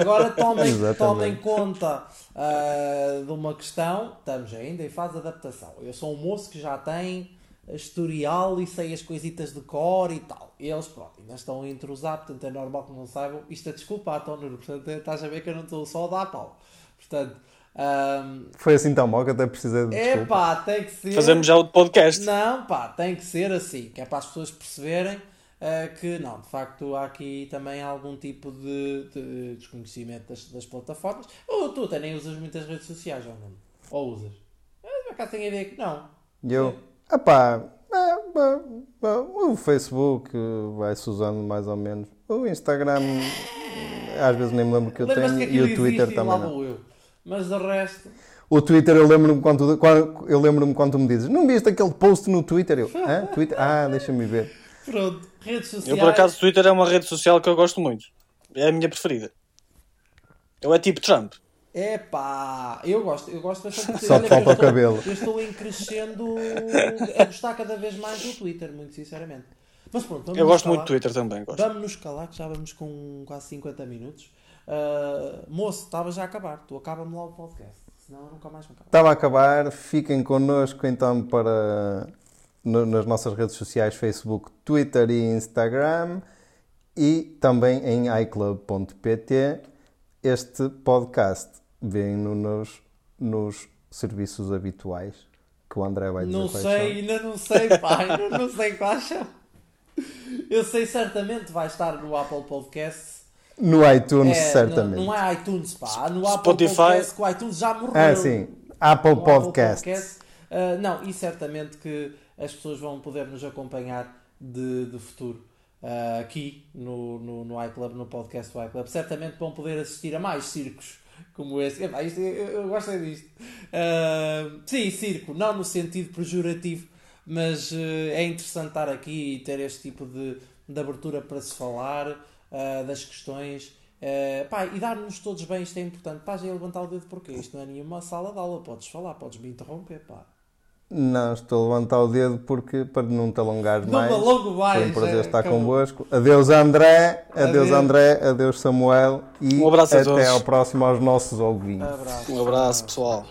Agora tomem, Exatamente. tomem conta ah, de uma questão. Estamos ainda em fase de adaptação. Eu sou um moço que já tem historial e sei as coisitas de cor e tal. Eles, pronto, ainda estão a entrosar, portanto é normal que não saibam. Isto é desculpa, António, portanto é- estás a ver que eu não estou só a dar pau. Portanto, ahm, Foi assim tão mal que até precisei de é desculpa. pá, tem que ser. Fazemos já outro podcast. Não, pá, tem que ser assim, que é para as pessoas perceberem eh, que não, de facto há aqui também algum tipo de, de desconhecimento das, das plataformas. Ou tu até nem usas muitas redes sociais, ou não? Ou usas? Por acaso tenho a ideia que não. E eu, é, é, é, o Facebook vai-se usando mais ou menos. O Instagram, às vezes nem me lembro que eu tenho. que E o Twitter também não. eu. Mas de resto, O Twitter eu lembro-me quando, quando, eu lembro-me quando tu me dizes, não viste aquele post no Twitter? Eu, Hã? Twitter? Ah, deixa-me ver. pronto, redes sociais. Eu, por acaso, o Twitter é uma rede social que eu gosto muito. É a minha preferida. Eu é tipo Trump. Epá, eu gosto, eu gosto bastante. Só te falta eu o cabelo. Estou, eu estou em crescendo a gostar cada vez mais do Twitter, muito sinceramente. Mas pronto, vamos Eu gosto muito calar. do Twitter também. Gosto. Vamos nos calar, que já vamos com quase 50 minutos. Ah, moço, estava já a acabar. Tu acaba-me lá o podcast. Senão eu nunca mais me acabo. Estava a acabar, fiquem connosco então para no- nas nossas redes sociais, Facebook, Twitter e Instagram e também em iClub.pt. Este podcast vem-no nos, nos serviços habituais que o André vai dizer Não sei, ainda não sei, pá. ainda não sei quais são. Eu sei certamente vai estar no Apple Podcasts. são. No iTunes, É, certamente. Não, não é iTunes, pá. No Apple Spotify. Podcasts, que o iTunes já morreu. Ah, sim. Apple no Apple Podcasts. Podcast. Ah, não, e certamente que as pessoas vão poder nos acompanhar de, de futuro ah, aqui no, no, no iClub, no podcast do iClub. Certamente vão poder assistir a mais circos como este. Epá, isto, eu, eu gosto é disto. Ah, sim, circo, não no sentido pejorativo, mas eh, é interessante estar aqui e ter este tipo de, de abertura para se falar ah, das questões. Pá, e dar-nos todos bem, isto é importante. Aí a levantar o dedo porque isto não é nenhuma sala de aula, podes falar, podes me interromper, pá. Não, estou a levantar o dedo porque para não te alongares Não mais. me alongo mais. Foi um prazer é, estar acabou. convosco. Adeus André, adeus Adeus. André, adeus Samuel e Um abraço a até ao próximo aos nossos ouvintes. Abraço. Um abraço, pessoal.